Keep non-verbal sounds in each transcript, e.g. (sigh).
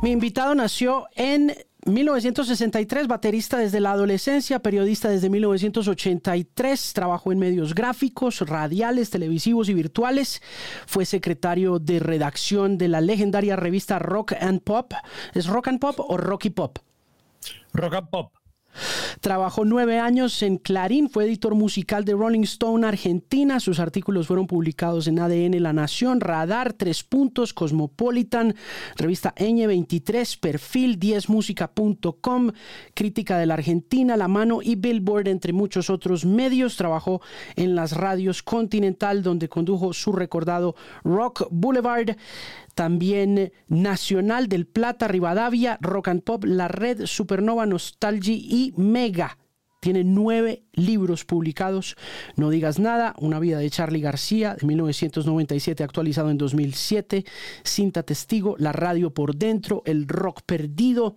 Mi invitado nació en 1963, baterista desde la adolescencia, periodista desde 1983, trabajó en medios gráficos, radiales, televisivos y virtuales. Fue secretario de redacción de la legendaria revista Rock and Pop. ¿Es Rock and Pop o Rocky Pop? Rock and Pop. Trabajó nueve años en Clarín, fue editor musical de Rolling Stone Argentina. Sus artículos fueron publicados en ADN La Nación, Radar, Tres Puntos, Cosmopolitan, revista Ñ23, Perfil, 10música.com, Crítica de la Argentina, La Mano y Billboard, entre muchos otros medios. Trabajó en las radios Continental, donde condujo su recordado Rock Boulevard también Nacional del Plata, Rivadavia, Rock and Pop, La Red, Supernova, Nostalgia y Mega. Tiene nueve libros publicados. No digas nada, Una vida de Charlie García de 1997 actualizado en 2007, Cinta Testigo, La radio por dentro, El rock perdido,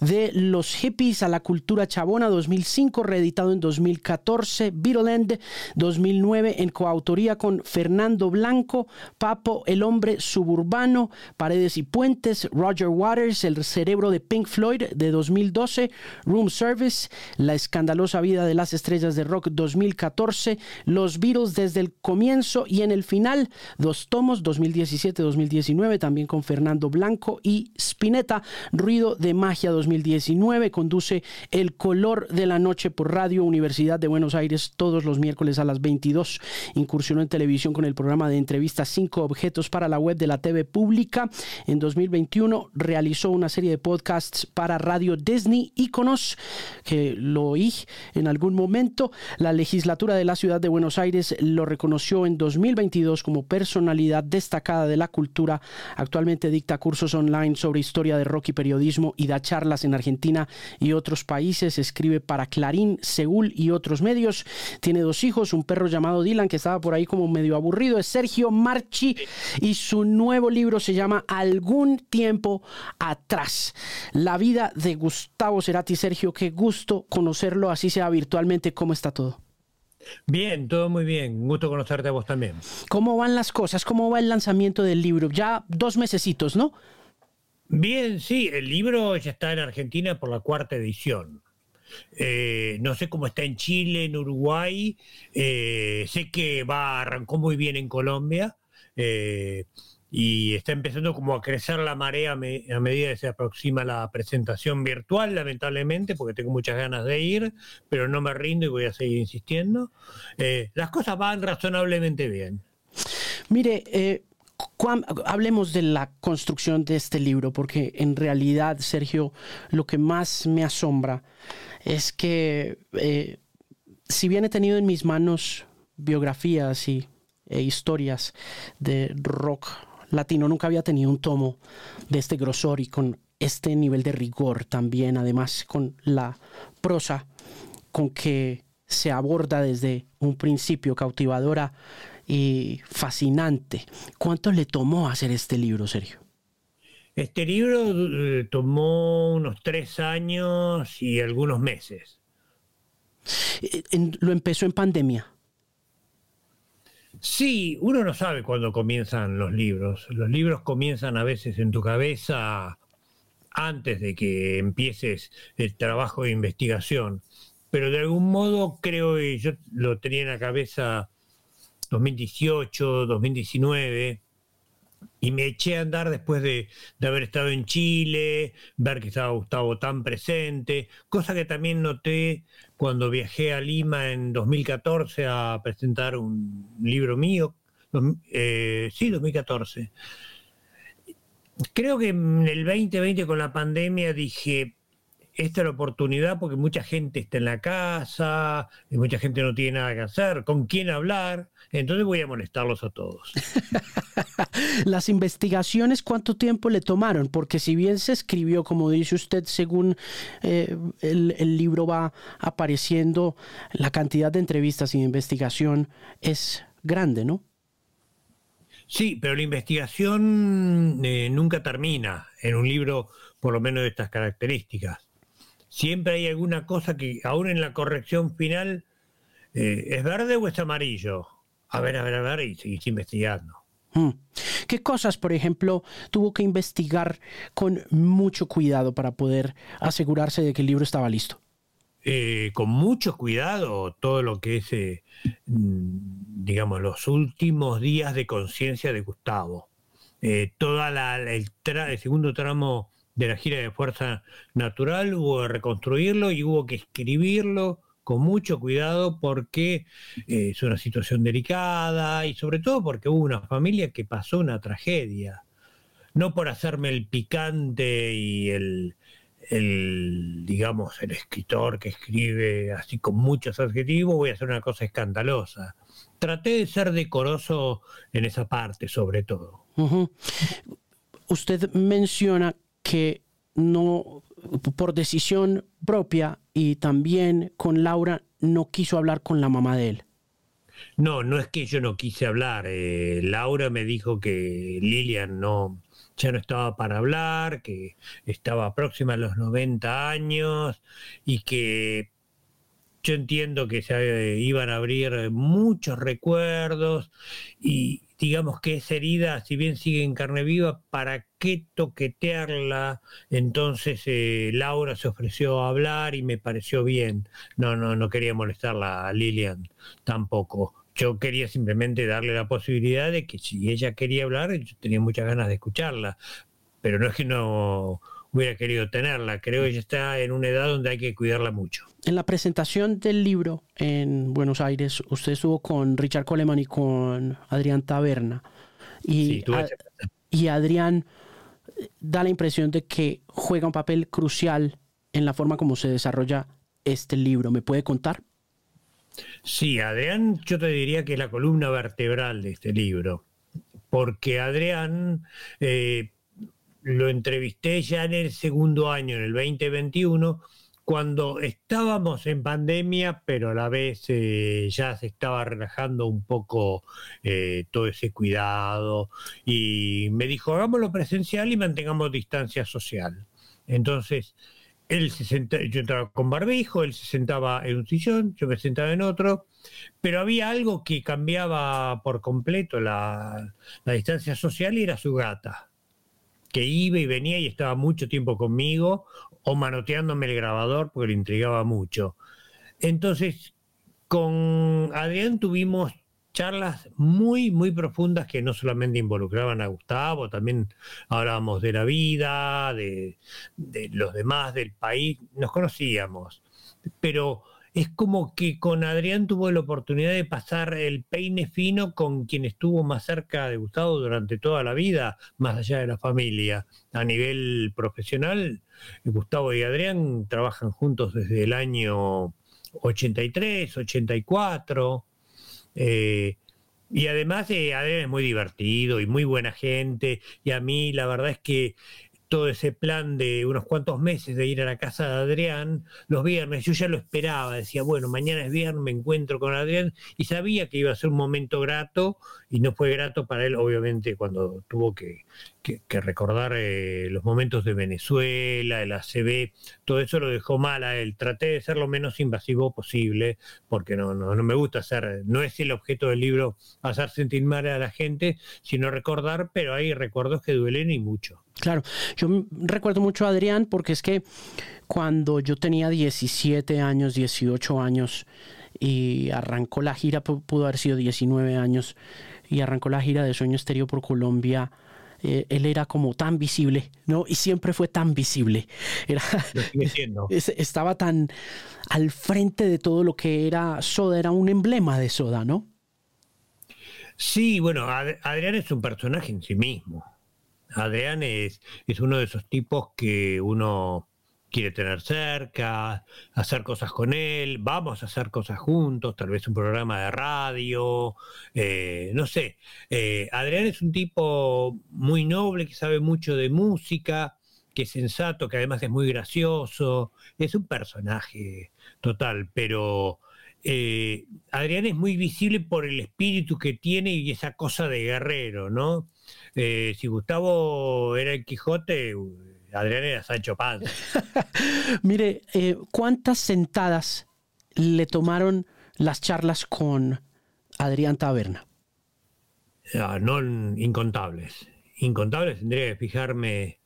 de los hippies a la cultura chabona 2005, reeditado en 2014, Beatleland 2009 en coautoría con Fernando Blanco, Papo, El hombre suburbano, Paredes y puentes, Roger Waters, El cerebro de Pink Floyd de 2012, Room Service, La escandalosa vida de las estrellas de Rock 2014, Los Beatles desde el comienzo y en el final, dos tomos 2017-2019, también con Fernando Blanco y Spinetta, Ruido de Magia 2019, conduce El Color de la Noche por Radio Universidad de Buenos Aires todos los miércoles a las 22, incursionó en televisión con el programa de entrevistas Cinco Objetos para la web de la TV Pública, en 2021 realizó una serie de podcasts para Radio Disney, Iconos, que lo oí en algún momento, la legislatura de la ciudad de Buenos Aires lo reconoció en 2022 como personalidad destacada de la cultura. Actualmente dicta cursos online sobre historia de rock y periodismo y da charlas en Argentina y otros países. Escribe para Clarín, Seúl y otros medios. Tiene dos hijos, un perro llamado Dylan que estaba por ahí como medio aburrido. Es Sergio Marchi y su nuevo libro se llama Algún tiempo atrás. La vida de Gustavo Cerati. Sergio, qué gusto conocerlo, así sea virtualmente ¿Cómo está todo? Bien, todo muy bien. Un gusto conocerte a vos también. ¿Cómo van las cosas? ¿Cómo va el lanzamiento del libro? Ya dos mesecitos, ¿no? Bien, sí. El libro ya está en Argentina por la cuarta edición. Eh, no sé cómo está en Chile, en Uruguay. Eh, sé que va arrancó muy bien en Colombia. Eh, y está empezando como a crecer la marea a, medida que se aproxima la presentación virtual, lamentablemente, porque tengo muchas ganas de ir, pero no me rindo y voy a seguir insistiendo. Eh, las cosas van razonablemente bien. Mire, eh, hablemos de la construcción de este libro, porque en realidad, Sergio, lo que más me asombra es que eh, si bien he tenido en mis manos biografías y e historias de rock latino nunca había tenido un tomo de este grosor y con este nivel de rigor también, además con la prosa con que se aborda desde un principio cautivadora y fascinante. ¿Cuánto le tomó hacer este libro, Sergio? Este libro eh, tomó unos tres años y algunos meses. Eh, ¿Lo empezó en pandemia? Sí, uno no sabe cuándo comienzan los libros. Los libros comienzan a veces en tu cabeza antes de que empieces el trabajo de investigación. Pero de algún modo creo que yo lo tenía en la cabeza 2018, 2019 y me eché a andar después de, haber estado en Chile, ver que estaba Gustavo tan presente, cosa que también noté cuando viajé a Lima en 2014 a presentar un libro mío, eh, sí, 2014. Creo que en el 2020 con la pandemia dije, esta es la oportunidad porque mucha gente está en la casa, y mucha gente no tiene nada que hacer, con quién hablar, entonces voy a molestarlos a todos. (laughs) Las investigaciones, ¿cuánto tiempo le tomaron? Porque si bien se escribió, como dice usted, según eh, el, el, libro va apareciendo, la cantidad de entrevistas y de investigación es grande, ¿no? Sí, pero la investigación eh, nunca termina en un libro por lo menos de estas características siempre hay alguna cosa que, aún en la corrección final, eh, ¿es verde o es amarillo? A ver, a ver, a ver, y seguís investigando. Mm. ¿Qué cosas, por ejemplo, tuvo que investigar con mucho cuidado para poder asegurarse de que el libro estaba listo? Eh, con mucho cuidado todo lo que es, eh, mm, digamos, los últimos días de conciencia de Gustavo. Eh, toda el, el, segundo tramo de la gira de Fuerza Natural hubo que reconstruirlo y hubo que escribirlo con mucho cuidado porque eh, es una situación delicada y sobre todo porque hubo una familia que pasó una tragedia. No por hacerme el picante y el, el, digamos, el escritor que escribe así con muchos adjetivos, voy a hacer una cosa escandalosa. Traté de ser decoroso en esa parte, sobre todo. Usted menciona que no, por decisión propia y también con Laura, no quiso hablar con la mamá de él. No, no es que yo no quise hablar. Eh, Laura me dijo que Lilian no, ya no estaba para hablar, que estaba próxima a los 90 años y que yo entiendo que se eh, iban a abrir muchos recuerdos y digamos que esa herida, si bien sigue en carne viva, ¿para qué toquetearla? Entonces eh, Laura se ofreció a hablar y me pareció bien. No, no, no quería molestarla a Lilian tampoco. Yo quería simplemente darle la posibilidad de que si ella quería hablar, yo tenía muchas ganas de escucharla. Pero no es que no hubiera querido tenerla. Creo que ella está en una edad donde hay que cuidarla mucho. En la presentación del libro en Buenos Aires, usted estuvo con Richard Coleman y con Adrián Taberna. Y, y Adrián da la impresión de que juega un papel crucial en la forma como se desarrolla este libro. ¿Me puede contar? Sí, Adrián, yo te diría que es la columna vertebral de este libro, porque Adrián eh, lo entrevisté ya en el segundo año, en el 2021, cuando estábamos en pandemia, pero a la vez eh, ya se estaba relajando un poco eh, todo ese cuidado, y me dijo, hagámoslo presencial y mantengamos distancia social. Entonces, él se sentaba, yo entraba con barbijo, él se sentaba en un sillón, yo me sentaba en otro, pero había algo que cambiaba por completo la, la distancia social y era su gata que iba y venía y estaba mucho tiempo conmigo o manoteándome el grabador porque le intrigaba mucho. Entonces, con Adrián tuvimos charlas muy, muy profundas que no solamente involucraban a Gustavo, también hablábamos de la vida, de, de los demás, del país, nos conocíamos, pero es como que con Adrián tuvo la oportunidad de pasar el peine fino con quien estuvo más cerca de Gustavo durante toda la vida, más allá de la familia. A nivel profesional, Gustavo y Adrián trabajan juntos desde el año 83, 84. Eh, y además eh, Adrián es muy divertido y muy buena gente. Y a mí la verdad es que todo ese plan de unos cuantos meses de ir a la casa de Adrián los viernes, yo ya lo esperaba, decía, bueno, mañana es viernes, me encuentro con Adrián y sabía que iba a ser un momento grato y no fue grato para él, obviamente, cuando tuvo que, recordar eh, los momentos de Venezuela, el ACB, todo eso lo dejó mal a él. Traté de ser lo menos invasivo posible, porque no, no, no me gusta hacer, no es el objeto del libro hacer sentir mal a la gente, sino recordar, pero hay recuerdos que duelen y mucho. Claro, yo recuerdo mucho a Adrián porque es que cuando yo tenía 17 años, 18 años y arrancó la gira, pudo haber sido 19 años, y arrancó la gira de Sueño Estéreo por Colombia, eh, él era como tan visible, ¿no? Y siempre fue tan visible. (laughs) Era, (laughs) estaba tan al frente de todo lo que era Soda, era un emblema de Soda, ¿no? Sí, bueno, Adrián es un personaje en sí mismo. Adrián es, es uno de esos tipos que uno quiere tener cerca, hacer cosas con él, vamos a hacer cosas juntos, tal vez un programa de radio, eh, no sé. Eh, Adrián es un tipo muy noble, que sabe mucho de música, que es sensato, que además es muy gracioso, es un personaje total, pero eh, Adrián es muy visible por el espíritu que tiene y esa cosa de guerrero, ¿no? si Gustavo era el Quijote, Adrián era Sancho Panza. (laughs) Mire, eh, ¿cuántas sentadas le tomaron las charlas con Adrián Taberna? ah, no incontables. Incontables, tendría que fijarme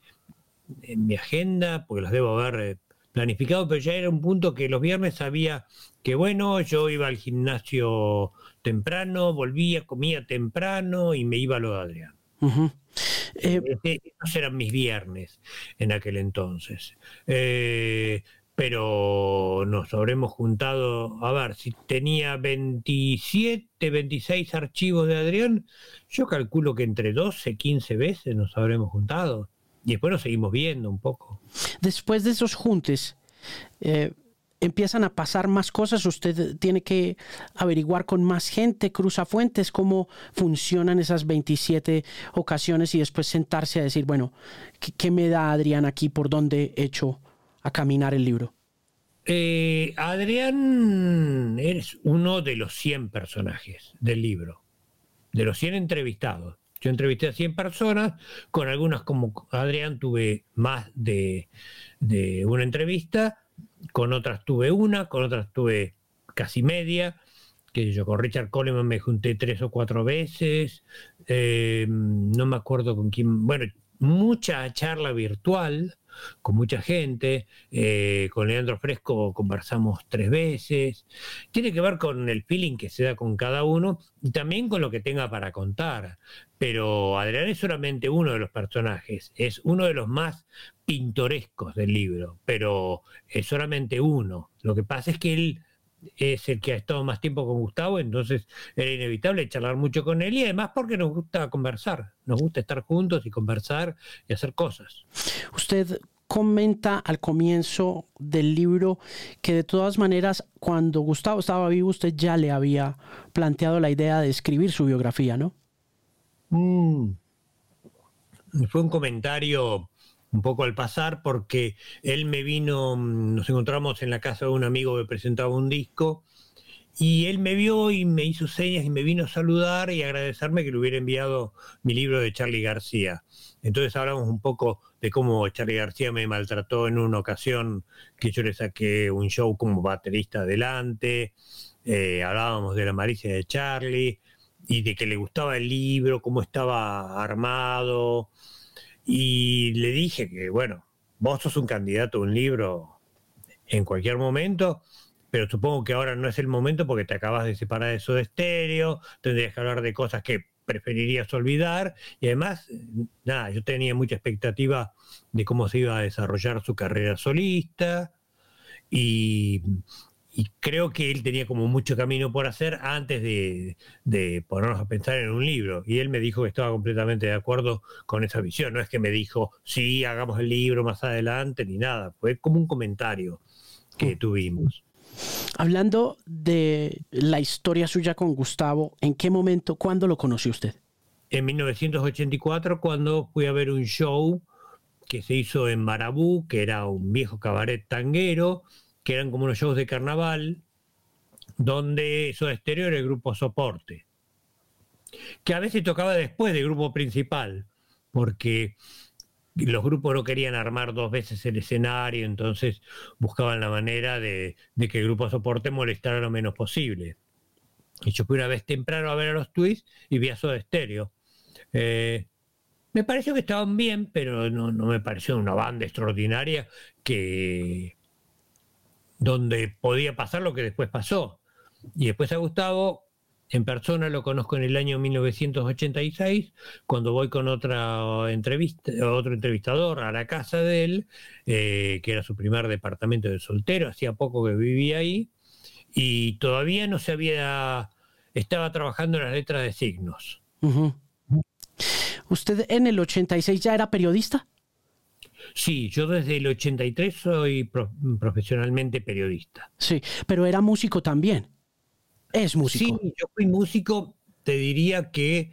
en mi agenda, porque los debo haber eh, planificado, pero ya era un punto que los viernes sabía que, bueno, yo iba al gimnasio temprano, volvía, comía temprano y me iba a lo de Adrián. Eh, esos eran mis viernes en aquel entonces. Eh, pero nos habremos juntado, a ver, si tenía 27, 26 archivos de Adrián, yo calculo que entre 12, 15 veces nos habremos juntado. Y después nos seguimos viendo un poco. Después de esos juntes, eh, empiezan a pasar más cosas, usted tiene que averiguar con más gente, cruza fuentes, cómo funcionan esas 27 ocasiones y después sentarse a decir, bueno, ¿qué, me da Adrián aquí? ¿Por dónde hecho a caminar el libro? Eh, Adrián es uno de los 100 personajes del libro, de los 100 entrevistados. Yo entrevisté a 100 personas, con algunas como Adrián tuve más de, una entrevista, con otras tuve una, con otras tuve casi media, que yo con Richard Coleman me junté tres o cuatro veces, eh, no me acuerdo con quién, bueno, mucha charla virtual, con mucha gente. Eh, con Leandro Fresco conversamos tres veces. Tiene que ver con el feeling que se da con cada uno y también con lo que tenga para contar. Pero Adrián es solamente uno de los personajes, es uno de los más pintorescos del libro, pero es solamente uno. Lo que pasa es que él es el que ha estado más tiempo con Gustavo, entonces era inevitable charlar mucho con él y además porque nos gusta conversar, nos gusta estar juntos y conversar y hacer cosas. Usted comenta al comienzo del libro que de todas maneras cuando Gustavo estaba vivo usted ya le había planteado la idea de escribir su biografía, ¿no? Mm. Fue un comentario un poco al pasar, porque él me vino, mm, nos encontramos en la casa de un amigo que presentaba un disco, y él me vio y me hizo señas y me vino a saludar y agradecerme que le hubiera enviado mi libro de Charlie García. Entonces hablamos un poco de cómo Charlie García me maltrató en una ocasión que yo le saqué un show como baterista adelante, eh, hablábamos de la malicia de Charlie y de que le gustaba el libro, cómo estaba armado, y le dije que, bueno, vos sos un candidato a un libro en cualquier momento, pero supongo que ahora no es el momento porque te acabas de separar de de estéreo, tendrías que hablar de cosas que preferirías olvidar. Y además, nada, yo tenía mucha expectativa de cómo se iba a desarrollar su carrera solista. Y y creo que él tenía como mucho camino por hacer antes de, ponernos a pensar en un libro. Y él me dijo que estaba completamente de acuerdo con esa visión. No es que me dijo, sí, hagamos el libro más adelante, ni nada. Fue como un comentario que mm. tuvimos. Hablando de la historia suya con Gustavo, ¿en qué momento, cuándo lo conoció usted? En 1984, cuando fui a ver un show que se hizo en Marabú, que era un viejo cabaret tanguero, que eran como unos shows de carnaval, donde eso exterior era el grupo soporte, que a veces tocaba después del grupo principal, porque los grupos no querían armar dos veces el escenario, entonces buscaban la manera de, que el grupo soporte molestara lo menos posible. Y yo fui una vez temprano a ver a los Twists y vi a Soda Stereo. Eh, me pareció que estaban bien, pero no, no me pareció una banda extraordinaria que, donde podía pasar lo que después pasó. Y después a Gustavo, en persona lo conozco en el año 1986, cuando voy con otra entrevista, otro entrevistador a la casa de él, eh, que era su primer departamento de soltero, hacía poco que vivía ahí, y todavía no se había, estaba trabajando en las letras de signos. ¿Usted en el 86 ya era periodista? Sí, yo desde el 83 soy profesionalmente periodista. Sí, pero era músico también. Es músico. Sí, yo fui músico, te diría que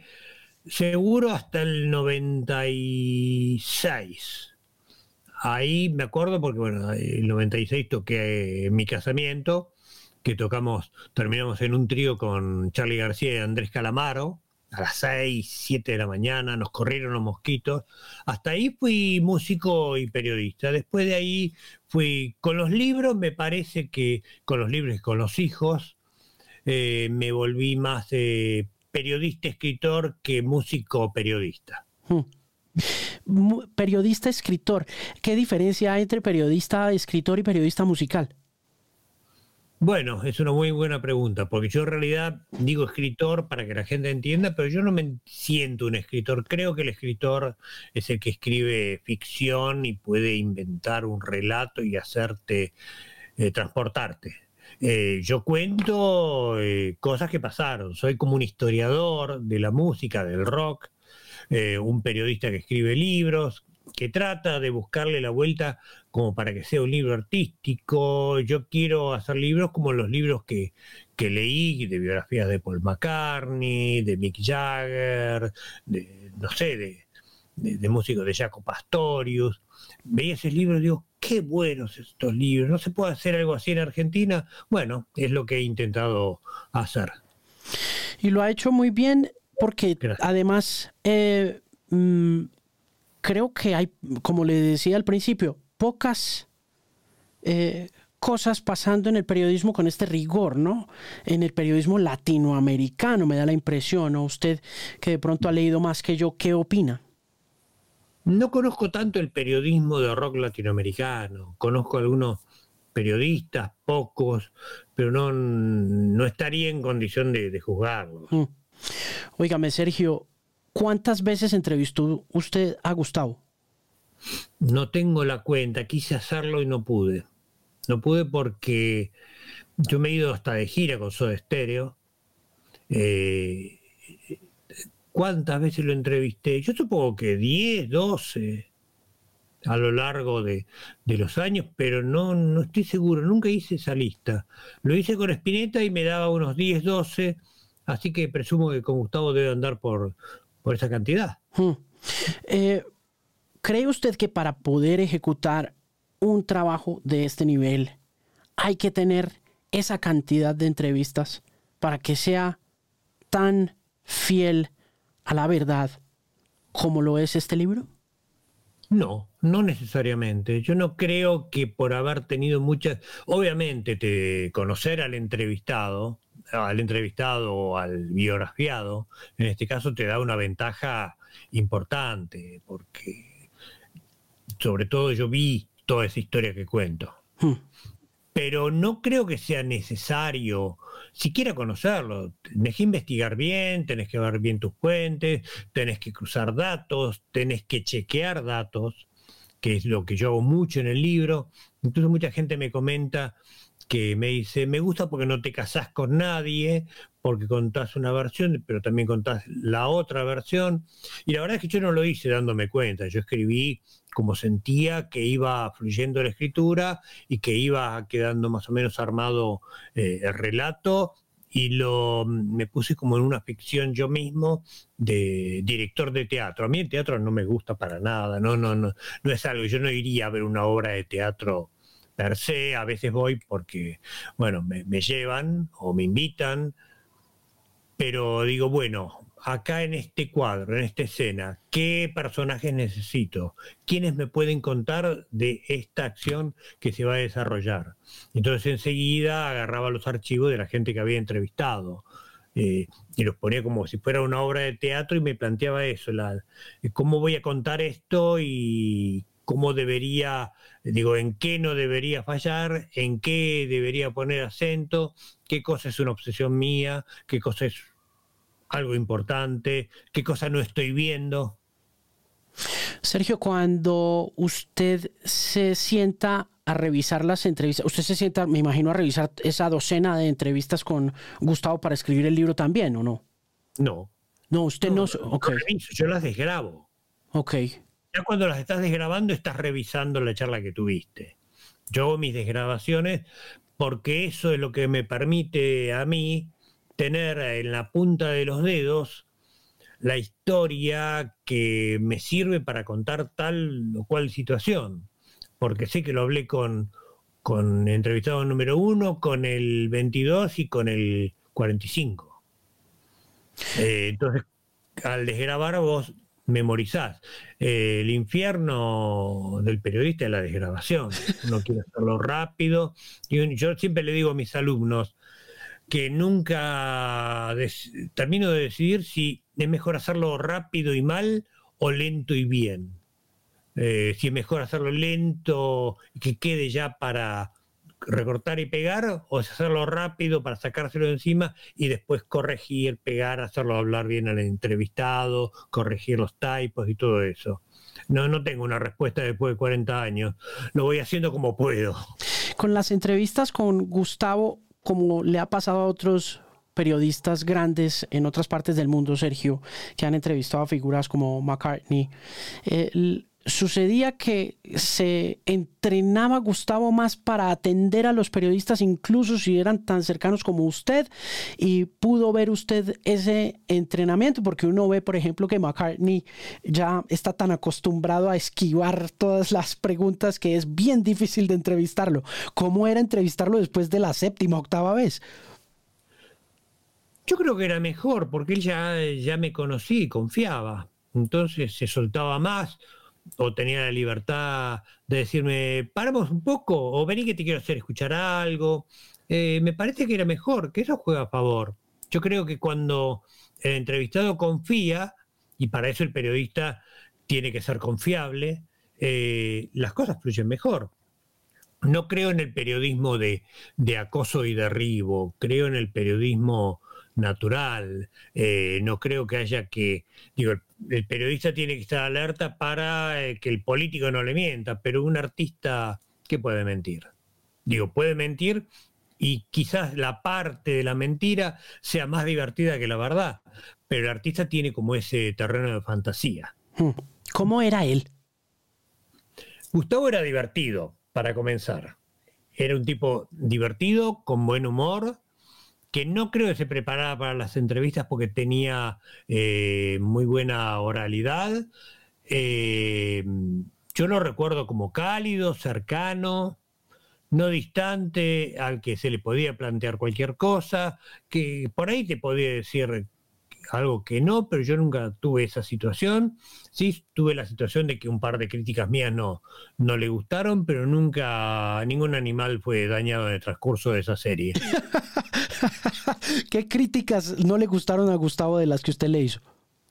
seguro hasta el 96. Ahí me acuerdo porque, bueno, el 96 toqué en mi casamiento, que tocamos, terminamos en un trío con Charlie García y Andrés Calamaro a las 6, 7 de la mañana, nos corrieron los mosquitos. Hasta ahí fui músico y periodista. Después de ahí fui con los libros, me parece que con los libros y con los hijos, eh, me volví más periodista escritor que músico periodista. Hmm. Periodista escritor. ¿Qué diferencia hay entre periodista escritor y periodista musical? Bueno, es una muy buena pregunta, porque yo en realidad digo escritor para que la gente entienda, pero yo no me siento un escritor. Creo que el escritor es el que escribe ficción y puede inventar un relato y hacerte eh, transportarte. Eh, yo cuento eh, cosas que pasaron, soy como un historiador de la música, del rock, un periodista que escribe libros, que trata de buscarle la vuelta como para que sea un libro artístico. Yo quiero hacer libros como los libros que, leí, de biografías de Paul McCartney, de Mick Jagger, de, no sé, de, de, músicos de Jaco Pastorius. Veía ese libro y digo, qué buenos estos libros. ¿No se puede hacer algo así en Argentina? Bueno, es lo que he intentado hacer. Y lo ha hecho muy bien porque además eh, mm, creo que hay, como le decía al principio, pocas eh, cosas pasando en el periodismo con este rigor, ¿no? En el periodismo latinoamericano, me da la impresión, ¿no? Usted que de pronto ha leído más que yo, ¿qué opina? No conozco tanto el periodismo de rock latinoamericano, conozco algunos periodistas, pocos, pero no, no estaría en condición de, de juzgarlos. Mm. Óigame, Sergio, ¿Cuántas veces entrevistó usted a Gustavo? No tengo la cuenta, quise hacerlo y no pude. No pude porque yo me he ido hasta de gira con Soda Stereo. Eh, ¿Cuántas veces lo entrevisté? Yo supongo que 10, 12 a lo largo de, los años, pero no, no estoy seguro, nunca hice esa lista. Lo hice con Spinetta y me daba unos 10, 12, así que presumo que con Gustavo debe andar por, por esa cantidad. Hmm. Eh, ¿Cree usted que para poder ejecutar un trabajo de este nivel hay que tener esa cantidad de entrevistas para que sea tan fiel a la verdad como lo es este libro? No, no necesariamente. Yo no creo que por haber tenido muchas, obviamente, te, conocer al entrevistado al entrevistado o al biografiado, en este caso te da una ventaja importante, porque sobre todo yo vi toda esa historia que cuento. Hmm. Pero no creo que sea necesario siquiera conocerlo. Tenés que investigar bien, tenés que ver bien tus fuentes, tenés que cruzar datos, tenés que chequear datos, que es lo que yo hago mucho en el libro. Incluso mucha gente me comenta, que me dice, me gusta porque no te casás con nadie, porque contás una versión, pero también contás la otra versión. Y la verdad es que yo no lo hice dándome cuenta, yo escribí como sentía que iba fluyendo la escritura y que iba quedando más o menos armado eh, el relato y lo me puse como en una ficción yo mismo de director de teatro. A mí el teatro no me gusta para nada, no, no, no, no es algo, yo no iría a ver una obra de teatro per se, a veces voy porque, bueno, me, llevan o me invitan, pero digo, bueno, acá en este cuadro, en esta escena, ¿qué personajes necesito? ¿Quiénes me pueden contar de esta acción que se va a desarrollar? Entonces enseguida agarraba los archivos de la gente que había entrevistado. Eh, y los ponía como si fuera una obra de teatro y me planteaba eso, la, cómo voy a contar esto y cómo debería, digo, en qué no debería fallar, en qué debería poner acento, qué cosa es una obsesión mía, qué cosa es algo importante, qué cosa no estoy viendo. Sergio, cuando usted se sienta a revisar las entrevistas, usted se sienta, me imagino, a revisar esa docena de entrevistas con Gustavo para escribir el libro también, ¿o no? No. No, usted no. yo las desgrabo. Ok. Ya cuando las estás desgrabando, estás revisando la charla que tuviste. Yo hago mis desgrabaciones porque eso es lo que me permite a mí tener en la punta de los dedos la historia que me sirve para contar tal o cual situación. Porque sé que lo hablé con, con entrevistado número uno, con el 22 y con el 45. Eh, entonces, al desgrabar vos memorizás. Eh, el infierno del periodista es la desgrabación. Uno quiere hacerlo rápido. Y yo siempre le digo a mis alumnos, que nunca termino de decidir si es mejor hacerlo rápido y mal o lento y bien. Eh, si es mejor hacerlo lento y que quede ya para recortar y pegar, o hacerlo rápido para sacárselo de encima y después corregir, pegar, hacerlo hablar bien al entrevistado, corregir los typos y todo eso. No, no tengo una respuesta después de 40 años. Lo voy haciendo como puedo. Con las entrevistas con Gustavo, como le ha pasado a otros periodistas grandes en otras partes del mundo, Sergio, que han entrevistado a figuras como McCartney, eh, sucedía que se entrenaba Gustavo más para atender a los periodistas, incluso si eran tan cercanos como usted, y pudo ver usted ese entrenamiento, porque uno ve, por ejemplo, que McCartney ya está tan acostumbrado a esquivar todas las preguntas que es bien difícil de entrevistarlo. ¿Cómo era entrevistarlo después de la séptima, octava vez? Yo creo que era mejor, porque él ya, ya me conocía y confiaba. Entonces se soltaba más o tenía la libertad de decirme, paramos un poco, o vení que te quiero hacer escuchar algo. Eh, me parece que era mejor, que eso juega a favor. Yo creo que cuando el entrevistado confía, y para eso el periodista tiene que ser confiable, eh, las cosas fluyen mejor. No creo en el periodismo de, de acoso y derribo, creo en el periodismo natural. Eh, no creo que haya que, digo, el, periodista tiene que estar alerta para eh, que el político no le mienta, pero un artista, ¿qué puede mentir? Digo, puede mentir y quizás la parte de la mentira sea más divertida que la verdad, pero el artista tiene como ese terreno de fantasía. Hmm. ¿Cómo era él? Gustavo era divertido, para comenzar. Era un tipo divertido, con buen humor, que no creo que se preparara para las entrevistas porque tenía eh, muy buena oralidad. Eh, yo lo recuerdo como cálido, cercano, no distante, al que se le podía plantear cualquier cosa, que por ahí te podía decir algo que no, pero yo nunca tuve esa situación. Sí, tuve la situación de que un par de críticas mías no, no le gustaron, pero nunca ningún animal fue dañado en el transcurso de esa serie. (laughs) (laughs) ¿Qué críticas no le gustaron a Gustavo de las que usted le hizo?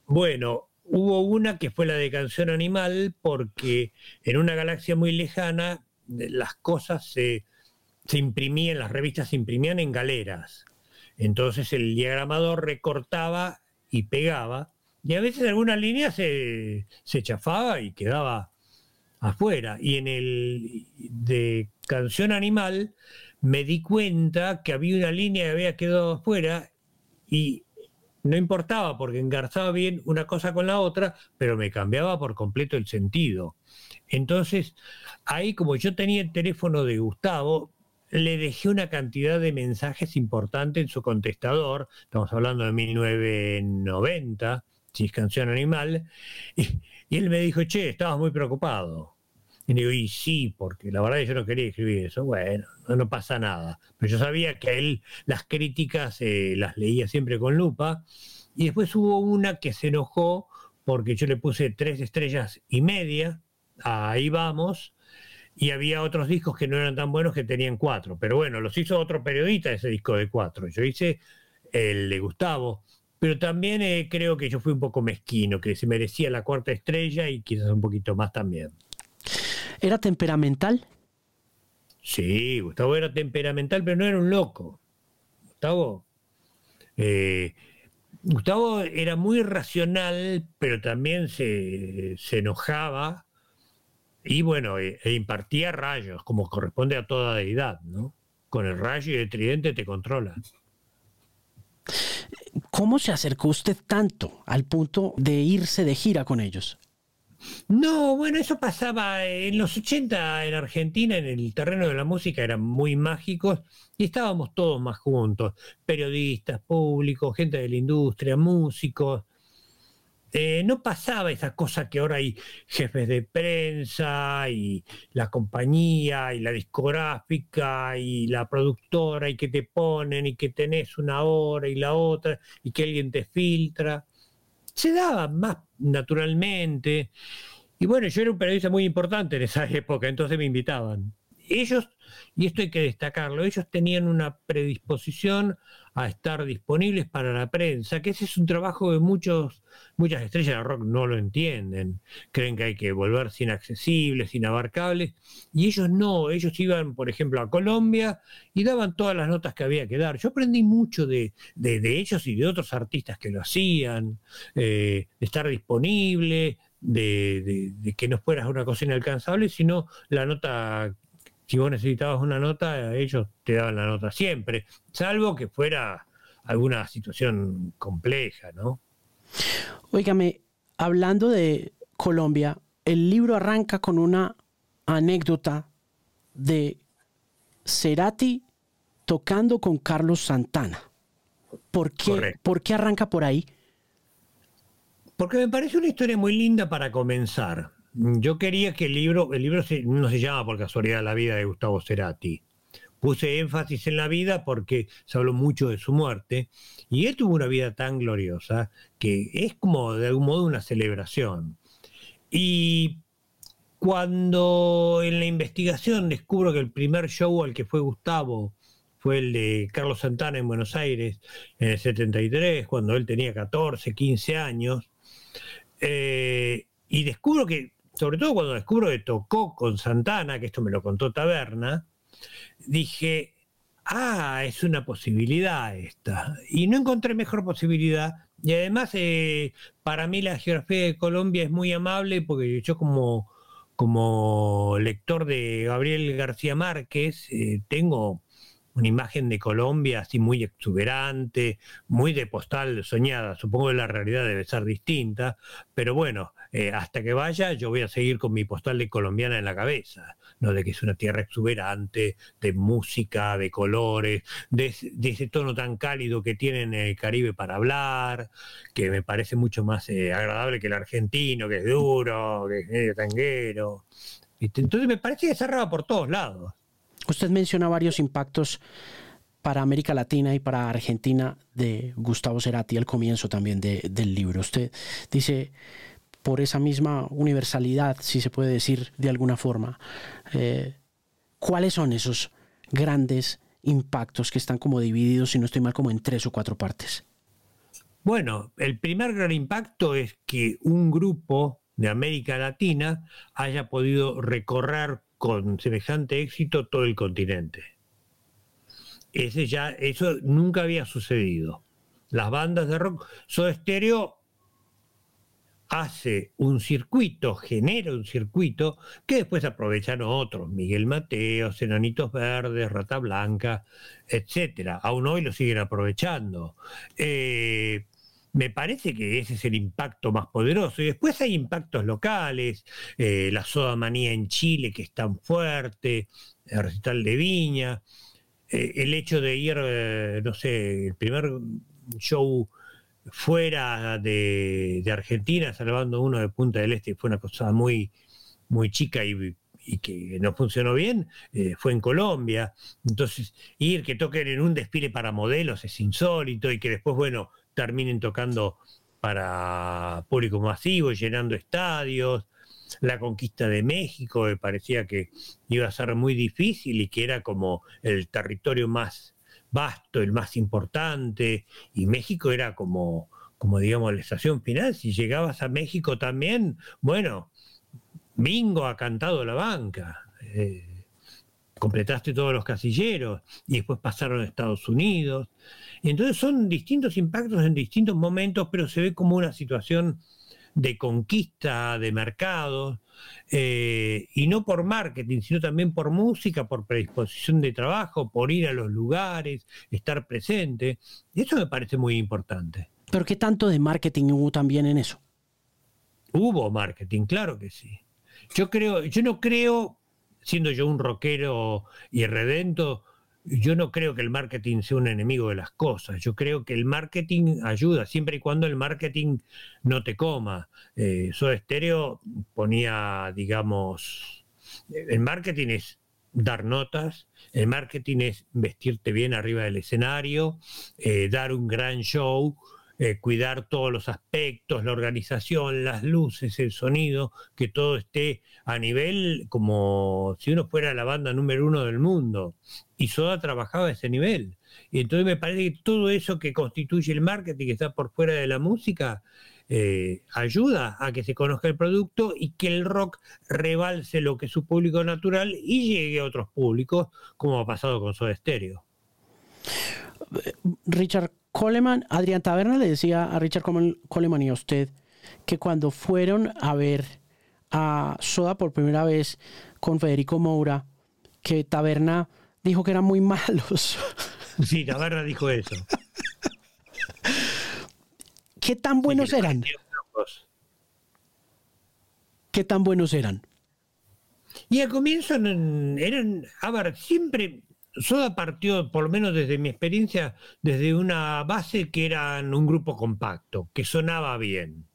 Bueno, hubo una que fue la de Canción Animal, porque en una galaxia muy lejana las cosas se, se imprimían, las revistas se imprimían en galeras. Entonces el diagramador recortaba y pegaba, y a veces alguna línea se, se chafaba y quedaba afuera. Y en el de Canción Animal me di cuenta que había una línea que había quedado afuera y no importaba porque engarzaba bien una cosa con la otra, pero me cambiaba por completo el sentido. Entonces, ahí como yo tenía el teléfono de Gustavo, le dejé una cantidad de mensajes importantes en su contestador, estamos hablando de 1990, si es canción animal, y, y él me dijo, che, estabas muy preocupado. Y digo, y sí, porque la verdad yo no quería escribir eso. Bueno, no, pasa nada. Pero yo sabía que a él las críticas eh, las leía siempre con lupa. Y después hubo una que se enojó porque yo le puse tres estrellas y media. Ahí vamos. Y había otros discos que no eran tan buenos que tenían cuatro. Pero bueno, los hizo otro periodista ese disco de cuatro. Yo hice el de Gustavo. Pero también eh, creo que yo fui un poco mezquino, que se merecía la cuarta estrella y quizás un poquito más también. ¿Era temperamental? Sí, Gustavo era temperamental, pero no era un loco. Gustavo, eh, Gustavo era muy racional, pero también se, enojaba y bueno, e, e, impartía rayos, como corresponde a toda deidad, ¿no? Con el rayo y el tridente te controla. ¿Cómo se acercó usted tanto al punto de irse de gira con ellos? No, bueno, eso pasaba en los 80 en Argentina, en el terreno de la música, eran muy mágicos y estábamos todos más juntos, periodistas, públicos, gente de la industria, músicos. Eh, no pasaba esa cosa que ahora hay jefes de prensa y la compañía y la discográfica y la productora y que te ponen y que tenés una hora y la otra y que alguien te filtra se daba más naturalmente. Y bueno, yo era un periodista muy importante en esa (laughs) época, entonces me invitaban. Ellos, y esto hay que destacarlo, ellos tenían una predisposición a estar disponibles para la prensa, que ese es un trabajo que muchos, muchas estrellas de rock no lo entienden, creen que hay que volverse inaccesibles, inabarcables, y ellos no, ellos iban, por ejemplo, a Colombia y daban todas las notas que había que dar. Yo aprendí mucho de, ellos y de otros artistas que lo hacían, eh, de estar disponible, de, de, que no fueras una cosa inalcanzable, sino la nota si vos necesitabas una nota, ellos te daban la nota siempre, salvo que fuera alguna situación compleja, ¿no? Óigame, hablando de Colombia, el libro arranca con una anécdota de Cerati tocando con Carlos Santana. ¿Por qué, ¿Por qué arranca por ahí? Porque me parece una historia muy linda para comenzar. Yo quería que el libro, el libro no se llama por casualidad La vida de Gustavo Cerati. Puse énfasis en la vida porque se habló mucho de su muerte y él tuvo una vida tan gloriosa que es como de algún modo una celebración. Y cuando en la investigación descubro que el primer show al que fue Gustavo fue el de Carlos Santana en Buenos Aires en el 73, cuando él tenía 14, 15 años, eh, y descubro que sobre todo cuando descubro que tocó con Santana, que esto me lo contó Taberna, dije, ah, es una posibilidad esta. Y no encontré mejor posibilidad. Y además, eh, para mí la geografía de Colombia es muy amable porque yo como, como lector de Gabriel García Márquez eh, tengo una imagen de Colombia así muy exuberante, muy de postal soñada. Supongo que la realidad debe ser distinta, pero bueno, eh, hasta que vaya yo voy a seguir con mi postal de colombiana en la cabeza, ¿no? de que es una tierra exuberante, de música, de colores, de, ese tono tan cálido que tienen en el Caribe para hablar, que me parece mucho más eh, agradable que el argentino, que es duro, que es medio tanguero. Entonces me parece que cerraba por todos lados. Usted menciona varios impactos para América Latina y para Argentina de Gustavo Cerati al comienzo también del libro. Usted dice por esa misma universalidad, si se puede decir de alguna forma. Eh, ¿Cuáles son esos grandes impactos que están como divididos, si no estoy mal, como en tres o cuatro partes? Bueno, el primer gran impacto es que un grupo de América Latina haya podido recorrer con semejante éxito todo el continente. Ese ya, eso nunca había sucedido. Las bandas de rock, Soda Stereo hace un circuito, genera un circuito que después aprovecharon otros, Miguel Mateo, Enanitos Verdes, Rata Blanca, etcétera. Aún hoy lo siguen aprovechando. Eh, me parece que ese es el impacto más poderoso. Y después hay impactos locales, eh, la soda manía en Chile, que es tan fuerte, el recital de Viña, eh, el hecho de ir, no sé, el primer show fuera de, Argentina, salvando uno de Punta del Este, fue una cosa muy, muy chica y, que no funcionó bien, eh, fue en Colombia. Entonces, ir que toquen en un desfile para modelos es insólito y que después, bueno, terminen tocando para público masivo, llenando estadios. La conquista de México me parecía que iba a ser muy difícil y que era como el territorio más vasto, el más importante, y México era como, como digamos, la estación final. Si llegabas a México también, bueno, bingo ha cantado la banca. Eh, completaste todos los casilleros y después pasaron a Estados Unidos. Entonces son distintos impactos en distintos momentos, pero se ve como una situación de conquista de mercados, eh, y no por marketing, sino también por música, por predisposición de trabajo, por ir a los lugares, estar presente. Eso me parece muy importante. ¿Pero qué tanto de marketing hubo también en eso? Hubo marketing, claro que sí. Yo creo, yo no creo, siendo yo un rockero irredento, yo no creo que el marketing sea un enemigo de las cosas. Yo creo que el marketing ayuda, siempre y cuando el marketing no te coma. Eh, Soda ponía, digamos, el marketing es dar notas, el marketing es vestirte bien arriba del escenario, eh, dar un gran show, eh, cuidar todos los aspectos, la organización, las luces, el sonido, que todo esté a nivel como si uno fuera la banda número uno del mundo. Y Soda trabajaba a ese nivel. Y entonces me parece que todo eso que constituye el marketing, que está por fuera de la música, eh, ayuda a que se conozca el producto y que el rock rebalse lo que es su público natural y llegue a otros públicos, como ha pasado con Soda Stereo. Richard Coleman, Adrián Taberna le decía a Richard Coleman y a usted que cuando fueron a ver a Soda por primera vez con Federico Moura, que Taberna dijo que eran muy malos. (laughs) Sí, Taberna dijo eso. ¿Qué tan buenos eran? ¿Qué tan buenos eran? Y al comienzo eran, a ver, siempre Soda partió, por lo menos desde mi experiencia, desde una base que eran un grupo compacto, que sonaba bien.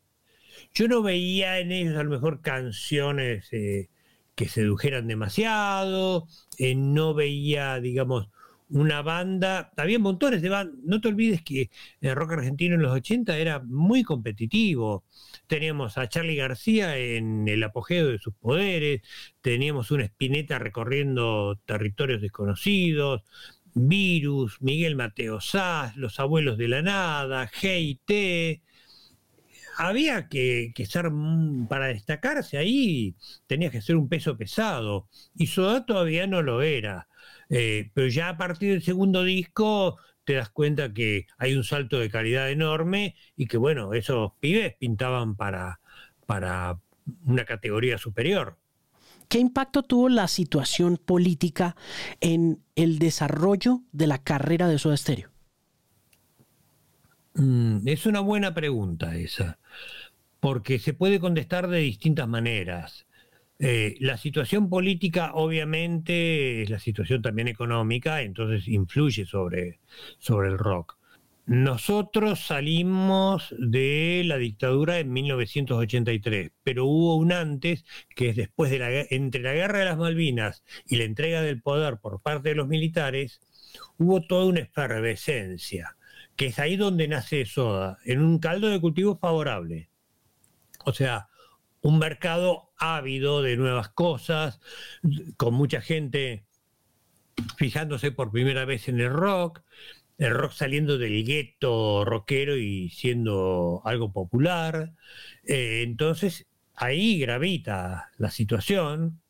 Yo no veía en ellos a lo mejor canciones eh, que sedujeran demasiado, eh, no veía, digamos, una banda, había montones de bandas, no te olvides que el rock argentino en los 80 era muy competitivo. Teníamos a Charlie García en el apogeo de sus poderes, teníamos una espineta recorriendo territorios desconocidos, Virus, Miguel Mateo Sass, Los Abuelos de la Nada, G.I.T., había que, que, ser, para destacarse ahí, tenías que ser un peso pesado, y Soda todavía no lo era. Eh, pero ya a partir del segundo disco te das cuenta que hay un salto de calidad enorme y que, bueno, esos pibes pintaban para, para una categoría superior. ¿Qué impacto tuvo la situación política en el desarrollo de la carrera de Soda Stereo? Mm, es una buena pregunta esa, porque se puede contestar de distintas maneras. Eh, la situación política obviamente es la situación también económica, entonces influye sobre, sobre el rock. Nosotros salimos de la dictadura en 1983, pero hubo un antes, que es después de la entre la guerra de las Malvinas y la entrega del poder por parte de los militares, hubo toda una efervescencia, que es ahí donde nace Soda, en un caldo de cultivo favorable. O sea, un mercado ávido de nuevas cosas, con mucha gente fijándose por primera vez en el rock, el rock saliendo del gueto rockero y siendo algo popular. Eh, entonces, ahí gravita la situación,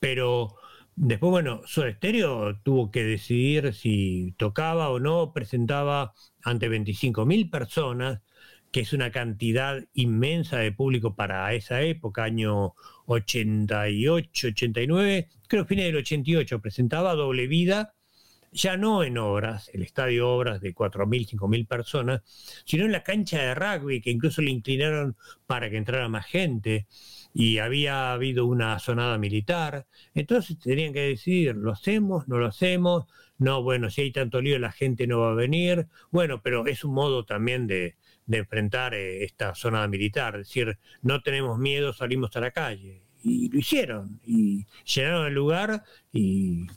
pero después, bueno, Soda Stereo tuvo que decidir si tocaba o no, presentaba ante 25.000 personas, que es una cantidad inmensa de público para esa época, año 88, 89, creo fines del 88, presentaba Doble Vida, ya no en obras, el estadio obras de 4.000, 5.000 personas, sino en la cancha de rugby, que incluso le inclinaron para que entrara más gente, y había habido una sonada militar, entonces tenían que decidir, ¿lo hacemos? ¿No lo hacemos? No, bueno, si hay tanto lío la gente no va a venir, bueno, pero es un modo también de, de enfrentar eh, esta zona militar, es decir, no tenemos miedo, salimos a la calle. Y lo hicieron, y llenaron el lugar y,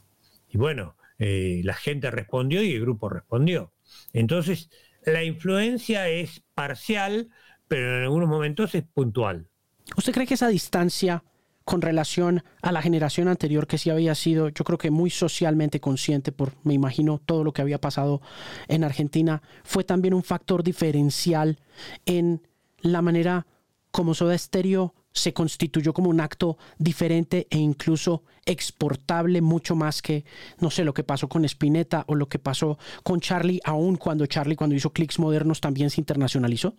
bueno, eh, la gente respondió y el grupo respondió. Entonces, la influencia es parcial, pero en algunos momentos es puntual. ¿Usted cree que esa distancia con relación a la generación anterior que sí había sido, yo creo que muy socialmente consciente por, me imagino, todo lo que había pasado en Argentina, fue también un factor diferencial en la manera como Soda Stereo se constituyó como un acto diferente e incluso exportable mucho más que, no sé, lo que pasó con Spinetta o lo que pasó con Charlie, aún cuando Charlie, cuando hizo clics modernos, también se internacionalizó?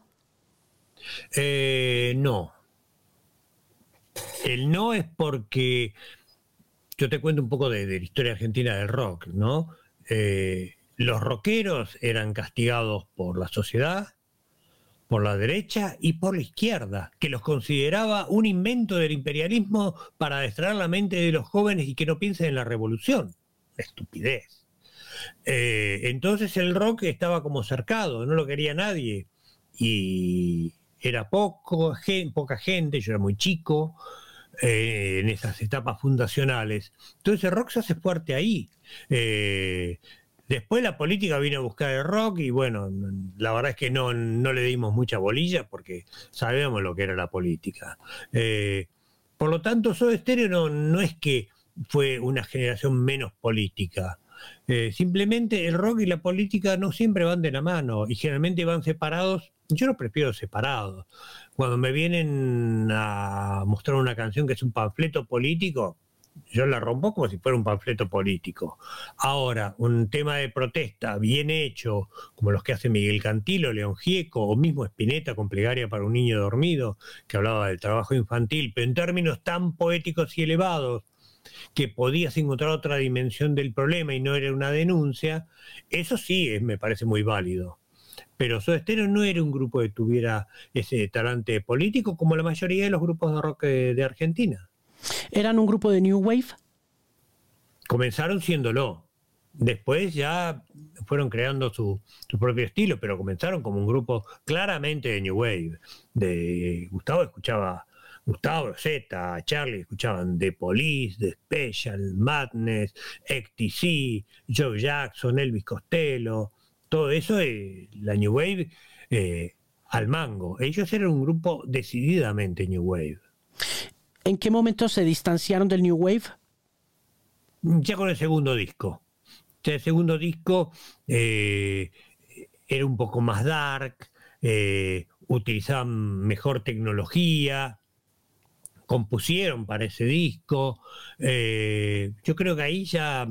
Eh, no, el no es porque yo te cuento un poco de, la historia argentina del rock, ¿no? Eh, los rockeros eran castigados por la sociedad, por la derecha y por la izquierda, que los consideraba un invento del imperialismo para distraer la mente de los jóvenes y que no piensen en la revolución. Estupidez. Eh, entonces el rock estaba como cercado, no lo quería nadie. Y era poco, poca gente, yo era muy chico, eh, en esas etapas fundacionales. Entonces el rock se hace fuerte ahí. Eh, Después la política vino a buscar el rock y bueno, la verdad es que no, no le dimos mucha bolilla porque sabíamos lo que era la política. Eh, por lo tanto, Soda Stereo no, no es que fue una generación menos política. Simplemente el rock y la política no siempre van de la mano y generalmente van separados. Yo los prefiero separados. Cuando me vienen a mostrar una canción que es un panfleto político, yo la rompo como si fuera un panfleto político. Ahora, un tema de protesta bien hecho, como los que hace Miguel Cantilo, León Gieco, o mismo Espineta con plegaria para un niño dormido, que hablaba del trabajo infantil, pero en términos tan poéticos y elevados, que podías encontrar otra dimensión del problema y no era una denuncia, eso sí me parece muy válido. Pero Soda Stereo no era un grupo que tuviera ese talante político como la mayoría de los grupos de rock de Argentina. ¿Eran un grupo de New Wave? Comenzaron siéndolo. Después ya fueron creando su, propio estilo, pero comenzaron como un grupo claramente de New Wave. De Gustavo escuchaba Gustavo Z, Charlie escuchaban The Police, The Special, Madness, XTC, Joe Jackson, Elvis Costello, todo eso, eh, la New Wave eh, al mango. Ellos eran un grupo decididamente New Wave. ¿En qué momento se distanciaron del New Wave? Ya con el segundo disco. el segundo disco eh, era un poco más dark, eh, utilizaban mejor tecnología, compusieron para ese disco. Yo creo que ahí ya,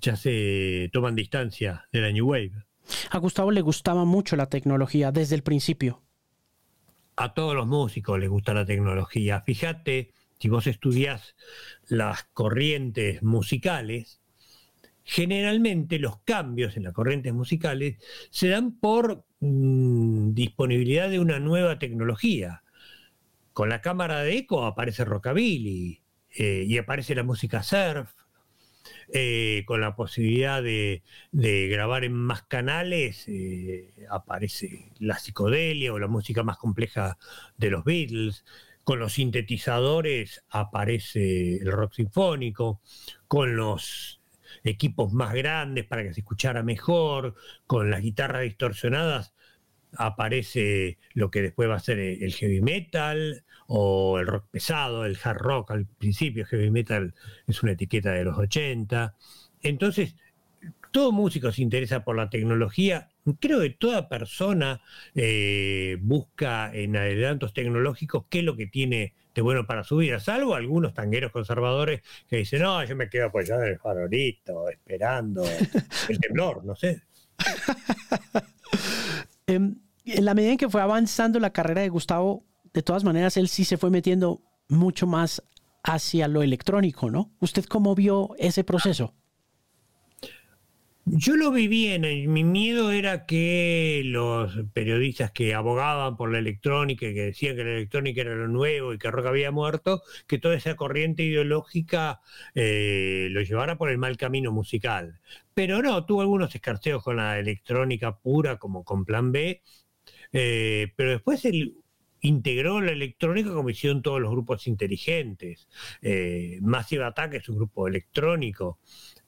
ya se toman distancia de la New Wave. A Gustavo le gustaba mucho la tecnología desde el principio a todos los músicos les gusta la tecnología. Fíjate, si vos estudias las corrientes musicales, generalmente los cambios en las corrientes musicales se dan por mm, disponibilidad de una nueva tecnología. Con la cámara de eco aparece rockabilly eh, y aparece la música surf eh, con la posibilidad de, grabar en más canales, eh, aparece la psicodelia o la música más compleja de los Beatles. Con los sintetizadores aparece el rock sinfónico, con los equipos más grandes para que se escuchara mejor, con las guitarras distorsionadas aparece lo que después va a ser el heavy metal o el rock pesado, el hard rock al principio, heavy metal es una etiqueta de los 80. Entonces, todo músico se interesa por la tecnología. Creo que toda persona eh, busca en adelantos tecnológicos qué es lo que tiene de bueno para su vida, salvo algunos tangueros conservadores que dicen, no, yo me quedo apoyado en el farolito, esperando el temblor, no sé. (laughs) Em, en la medida en que fue avanzando la carrera de Gustavo, de todas maneras, él sí se fue metiendo mucho más hacia lo electrónico, ¿no? ¿Usted cómo vio ese proceso? Yo lo vi bien, mi miedo era que los periodistas que abogaban por la electrónica y que decían que la electrónica era lo nuevo y que Rock había muerto, que toda esa corriente ideológica eh, lo llevara por el mal camino musical. Pero no, tuvo algunos escarceos con la electrónica pura como con Plan B, eh, pero después él integró la electrónica como hicieron todos los grupos inteligentes. Eh, Massive Attack es un grupo electrónico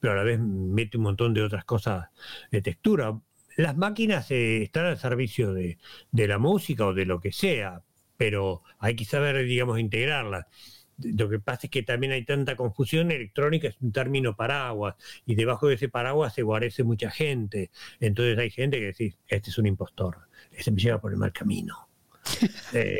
pero a la vez mete un montón de otras cosas de textura. Las máquinas eh, están al servicio de, la música o de lo que sea, pero hay que saber, digamos, integrarlas. Lo que pasa es que también hay tanta confusión, electrónica es un término paraguas, y debajo de ese paraguas se guarece mucha gente. Entonces hay gente que dice, este es un impostor, este me lleva por el mal camino. Eh,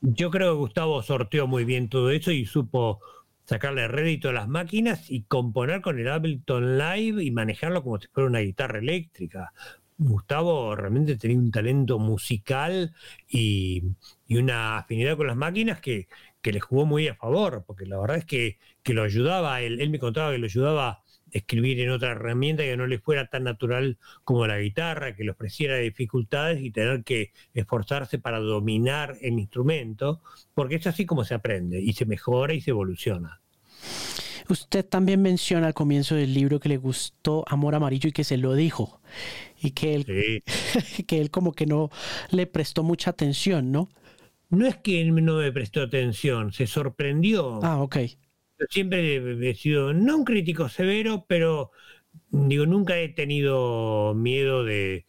yo creo que Gustavo sorteó muy bien todo eso y supo sacarle rédito a las máquinas y componer con el Ableton Live y manejarlo como si fuera una guitarra eléctrica. Gustavo realmente tenía un talento musical y, una afinidad con las máquinas que, le jugó muy a favor, porque la verdad es que, que lo ayudaba, él, él me contaba que lo ayudaba escribir en otra herramienta que no le fuera tan natural como la guitarra, que le ofreciera dificultades y tener que esforzarse para dominar el instrumento, porque es así como se aprende y se mejora y se evoluciona. Usted también menciona al comienzo del libro que le gustó Amor Amarillo y que se lo dijo. Y que él, (laughs) que él como que no le prestó mucha atención, ¿no? No es que él no me prestó atención, se sorprendió. Ah, ok. Yo siempre he sido, no un crítico severo, pero digo, nunca he tenido miedo de,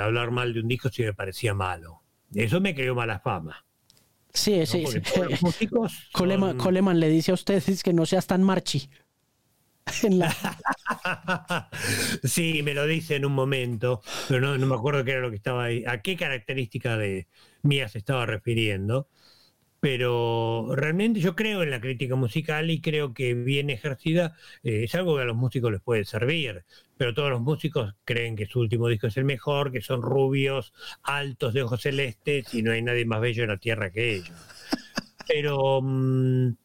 hablar mal de un disco si me parecía malo. Eso me creó mala fama. Sí, sí, sí. (laughs) Coleman, le dice a ustedes que no seas tan marchi. (laughs) (laughs) sí, me lo dice en un momento, pero no, me acuerdo qué era lo que estaba ahí, a qué característica de mía se estaba refiriendo. Pero realmente yo creo en la crítica musical y creo que bien ejercida eh, es algo que a los músicos les puede servir. Pero todos los músicos creen que su último disco es el mejor, que son rubios, altos, de ojos celestes y no hay nadie más bello en la tierra que ellos. Pero. Mm,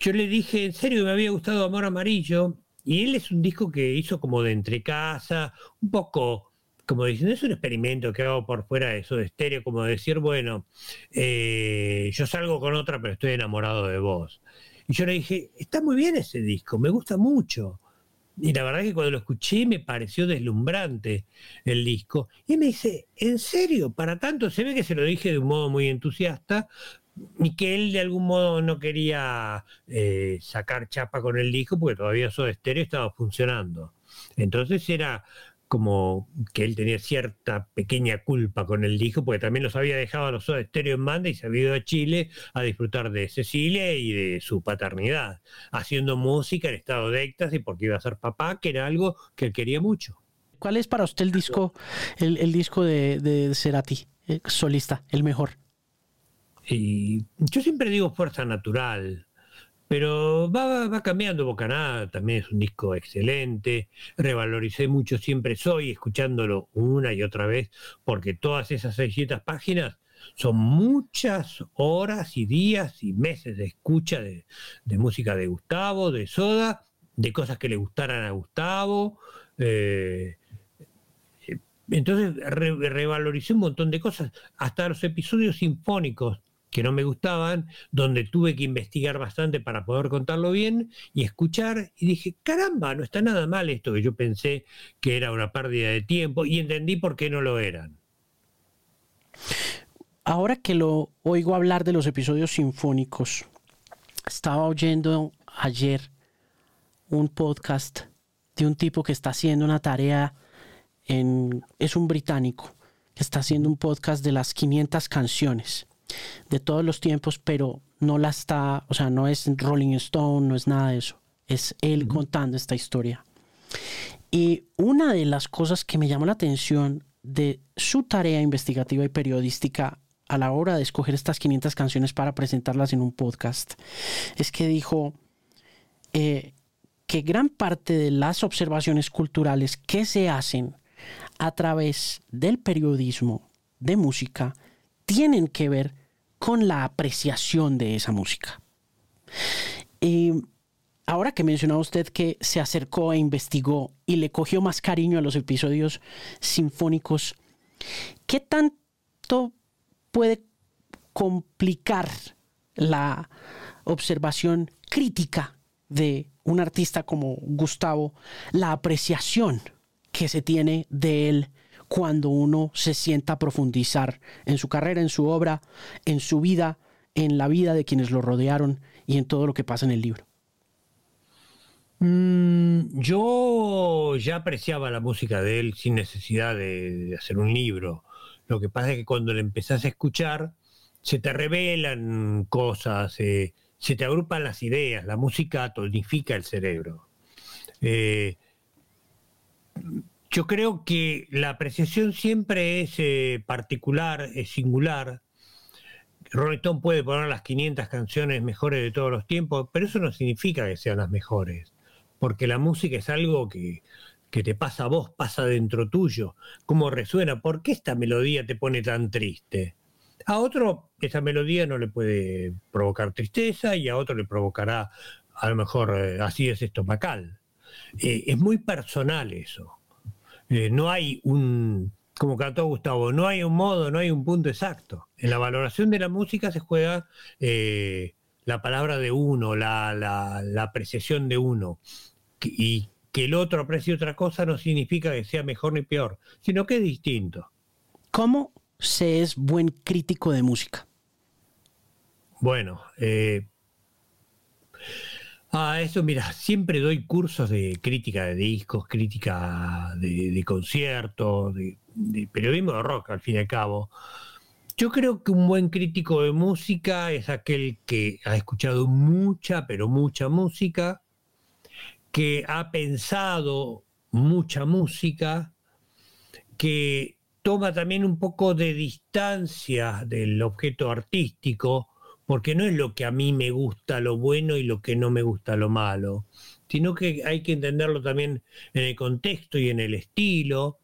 yo le dije, en serio, me había gustado Amor Amarillo, y él es un disco que hizo como de entre casa, un poco, como diciendo, es un experimento que hago por fuera de eso de estéreo, como decir, bueno, eh, yo salgo con otra, pero estoy enamorado de vos. Y yo le dije, está muy bien ese disco, me gusta mucho. Y la verdad que cuando lo escuché me pareció deslumbrante el disco. Y me dice, ¿en serio? Para tanto, se ve que se lo dije de un modo muy entusiasta, y que él de algún modo no quería eh, sacar chapa con el disco porque todavía de Estéreo estaba funcionando. Entonces era como que él tenía cierta pequeña culpa con el disco, porque también los había dejado a los Soda Stereo en banda y se había ido a Chile a disfrutar de Cecilia y de su paternidad, haciendo música en estado de éxtasis porque iba a ser papá, que era algo que él quería mucho. ¿Cuál es para usted el disco, el, disco de, de Cerati, eh, solista, el mejor? Y yo siempre digo fuerza natural, pero va, va cambiando Bocanada, también es un disco excelente, revaloricé mucho Siempre Soy, escuchándolo una y otra vez, porque todas esas 600 páginas son muchas horas y días y meses de escucha de, música de Gustavo, de Soda, de cosas que le gustaran a Gustavo. Eh, entonces revaloricé un montón de cosas, hasta los episodios sinfónicos que no me gustaban, donde tuve que investigar bastante para poder contarlo bien y escuchar y dije, caramba, no está nada mal esto que yo pensé que era una pérdida de tiempo y entendí por qué no lo eran. Ahora que lo oigo hablar de los episodios sinfónicos, estaba oyendo ayer un podcast de un tipo que está haciendo una tarea en es un británico que está haciendo un podcast de las 500 canciones de todos los tiempos, pero no la está, o sea, no es Rolling Stone, no es nada de eso. Es él contando esta historia. Y una de las cosas que me llamó la atención de su tarea investigativa y periodística a la hora de escoger estas 500 canciones para presentarlas en un podcast es que dijo eh, que gran parte de las observaciones culturales que se hacen a través del periodismo de música tienen que ver con la apreciación de esa música. Y ahora que mencionaba usted que se acercó e investigó y le cogió más cariño a los episodios sinfónicos, ¿qué tanto puede complicar la observación crítica de un artista como Gustavo, la apreciación que se tiene de él cuando uno se sienta a profundizar en su carrera, en su obra, en su vida, en la vida de quienes lo rodearon y en todo lo que pasa en el libro? Mm, yo ya apreciaba la música de él sin necesidad de, hacer un libro. Lo que pasa es que cuando le empezás a escuchar, se te revelan cosas, eh, se te agrupan las ideas, la música tonifica el cerebro. Eh, yo creo que la apreciación siempre es eh, particular, es singular. Rolling puede poner las 500 canciones mejores de todos los tiempos, pero eso no significa que sean las mejores, porque la música es algo que, que te pasa a vos, pasa dentro tuyo. ¿Cómo resuena? ¿Por qué esta melodía te pone tan triste? A otro esa melodía no le puede provocar tristeza y a otro le provocará a lo mejor eh, así es estomacal. Eh, es muy personal eso. Eh, no hay un, como cantó Gustavo, no hay un modo, no hay un punto exacto. En la valoración de la música se juega eh, la palabra de uno, la, la, apreciación de uno. Y que el otro aprecie otra cosa no significa que sea mejor ni peor, sino que es distinto. ¿Cómo se es buen crítico de música? Bueno, eh, Ah, eso, mira, siempre doy cursos de crítica de discos, crítica de, conciertos, de, de, periodismo de rock, al fin y al cabo. Yo creo que un buen crítico de música es aquel que ha escuchado mucha, pero mucha música, que ha pensado mucha música, que toma también un poco de distancia del objeto artístico, porque no es lo que a mí me gusta lo bueno y lo que no me gusta lo malo, sino que hay que entenderlo también en el contexto y en el estilo.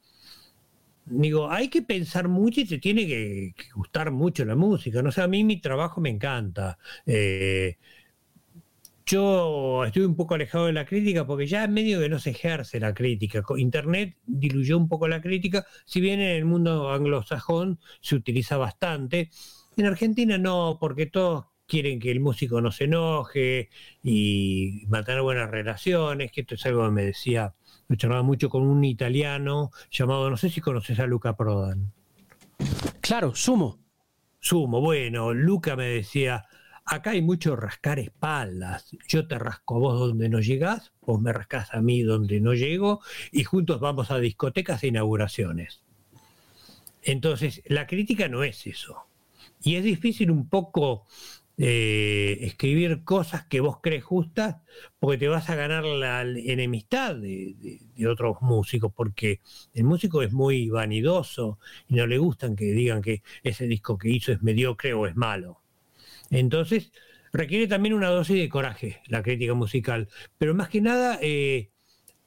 Digo, hay que pensar mucho y te tiene que, gustar mucho la música. No sé, a mí mi trabajo me encanta. Eh, yo estoy un poco alejado de la crítica porque ya en medio que no se ejerce la crítica. Internet diluyó un poco la crítica, si bien en el mundo anglosajón se utiliza bastante en Argentina no, porque todos quieren que el músico no se enoje y mantener buenas relaciones, que esto es algo que me decía, me charlaba mucho con un italiano llamado, no sé si conoces a Luca Prodan. Claro, Sumo. Sumo, bueno, Luca me decía, acá hay mucho rascar espaldas, yo te rasco a vos donde no llegás, vos me rascás a mí donde no llego, y juntos vamos a discotecas e inauguraciones. Entonces, la crítica no es eso y es difícil un poco eh, escribir cosas que vos crees justas porque te vas a ganar la enemistad de, otros músicos, porque el músico es muy vanidoso y no le gustan que digan que ese disco que hizo es mediocre o es malo. Entonces, requiere también una dosis de coraje la crítica musical, pero más que nada eh,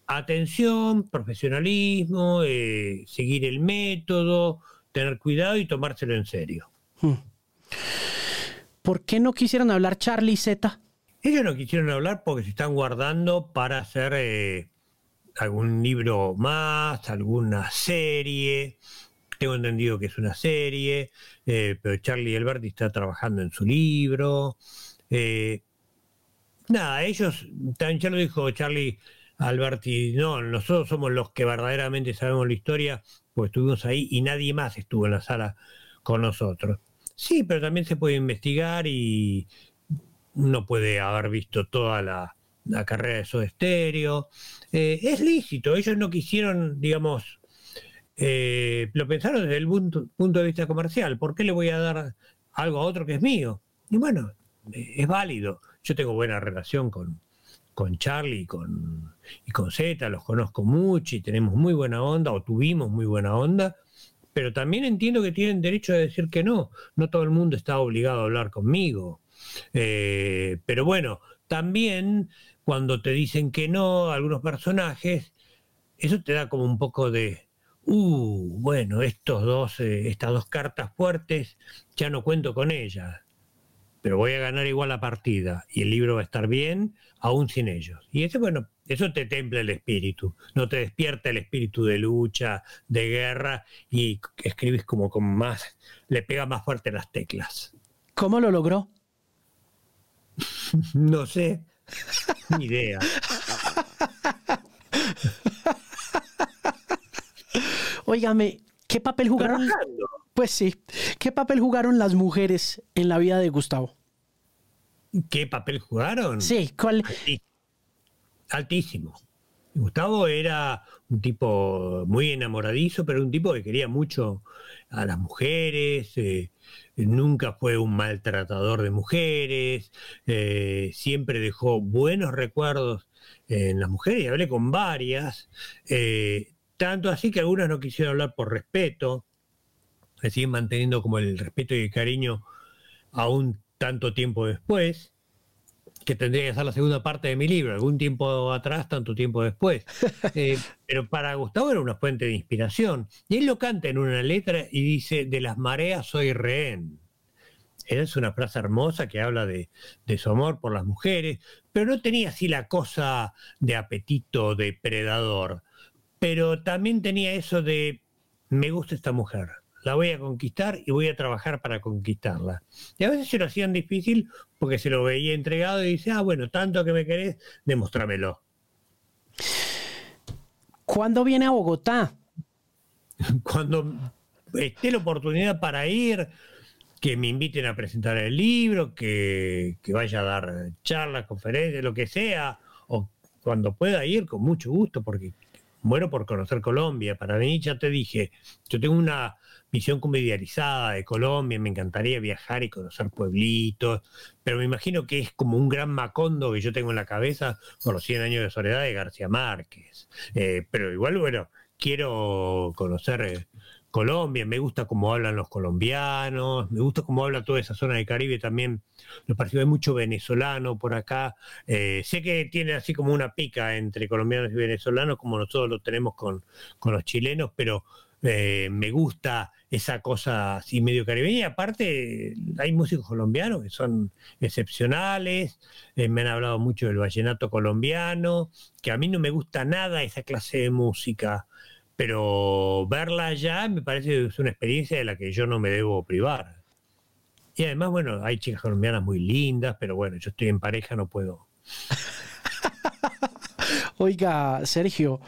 atención, profesionalismo, eh, seguir el método, tener cuidado y tomárselo en serio. Hmm. ¿Por qué no quisieron hablar Charlie Z? Ellos no quisieron hablar porque se están guardando para hacer eh, algún libro más, alguna serie. Tengo entendido que es una serie, eh, pero Charlie Alberti está trabajando en su libro. Eh, nada, ellos, también ya lo dijo Charlie Alberti, no, nosotros somos los que verdaderamente sabemos la historia, pues estuvimos ahí y nadie más estuvo en la sala con nosotros. Sí, pero también se puede investigar y uno puede haber visto toda la, carrera de Soda Stereo. Eh, es lícito, ellos no quisieron, digamos, eh, lo pensaron desde el punto, de vista comercial. ¿Por qué le voy a dar algo a otro que es mío? Y bueno, eh, es válido. Yo tengo buena relación con, con Charlie con, y con Z, los conozco mucho y tenemos muy buena onda, o tuvimos muy buena onda pero también entiendo que tienen derecho a decir que no. No todo el mundo está obligado a hablar conmigo. Eh, pero bueno, también cuando te dicen que no algunos personajes, eso te da como un poco de, uh, bueno, estos dos, eh, estas dos cartas fuertes, ya no cuento con ellas pero voy a ganar igual la partida y el libro va a estar bien aún sin ellos. Y eso, bueno, eso te templa el espíritu, no te despierta el espíritu de lucha, de guerra y escribes como con más, le pega más fuerte las teclas. ¿Cómo lo logró? (laughs) no sé, ni idea. Óigame, ¿qué papel jugaron? Pues sí. ¿Qué papel jugaron las mujeres en la vida de Gustavo? ¿Qué papel jugaron? Sí, ¿cuál? Altísimo. Gustavo era un tipo muy enamoradizo, pero un tipo que quería mucho a las mujeres, eh, nunca fue un maltratador de mujeres, eh, siempre dejó buenos recuerdos en las mujeres, y hablé con varias, eh, tanto así que algunas no quisieron hablar por respeto, siguen manteniendo como el respeto y el cariño aún tanto tiempo después, que tendría que ser la segunda parte de mi libro, algún tiempo atrás, tanto tiempo después. (laughs) Eh, pero para Gustavo era una fuente de inspiración. Y él lo canta en una letra y dice, de las mareas soy rehén. Es una frase hermosa que habla de, de, su amor por las mujeres, pero no tenía así la cosa de apetito depredador. Pero también tenía eso de, me gusta esta mujer la voy a conquistar y voy a trabajar para conquistarla. Y a veces se lo hacían difícil porque se lo veía entregado y dice, ah, bueno, tanto que me querés, demostrámelo. ¿Cuándo viene a Bogotá? (laughs) Cuando esté la oportunidad para ir, que me inviten a presentar el libro, que, que vaya a dar charlas, conferencias, lo que sea, o cuando pueda ir, con mucho gusto, porque muero por conocer Colombia. Para mí, ya te dije, yo tengo una visión como idealizada de Colombia, me encantaría viajar y conocer pueblitos, pero me imagino que es como un gran macondo que yo tengo en la cabeza por los 100 años de soledad de García Márquez. Eh, pero igual, bueno, quiero conocer eh, Colombia, me gusta cómo hablan los colombianos, me gusta cómo habla toda esa zona del Caribe también. Los partidos hay mucho venezolano por acá. Eh, sé que tiene así como una pica entre colombianos y venezolanos, como nosotros lo tenemos con, con los chilenos, pero eh, me gusta esa cosa así medio caribeña. aparte, hay músicos colombianos que son excepcionales. Eh, me han hablado mucho del vallenato colombiano, que a mí no me gusta nada esa clase de música pero verla allá me parece es una experiencia de la que yo no me debo privar. Y además, bueno, hay chicas colombianas muy lindas, pero bueno, yo estoy en pareja, no puedo. (laughs) Oiga, Sergio,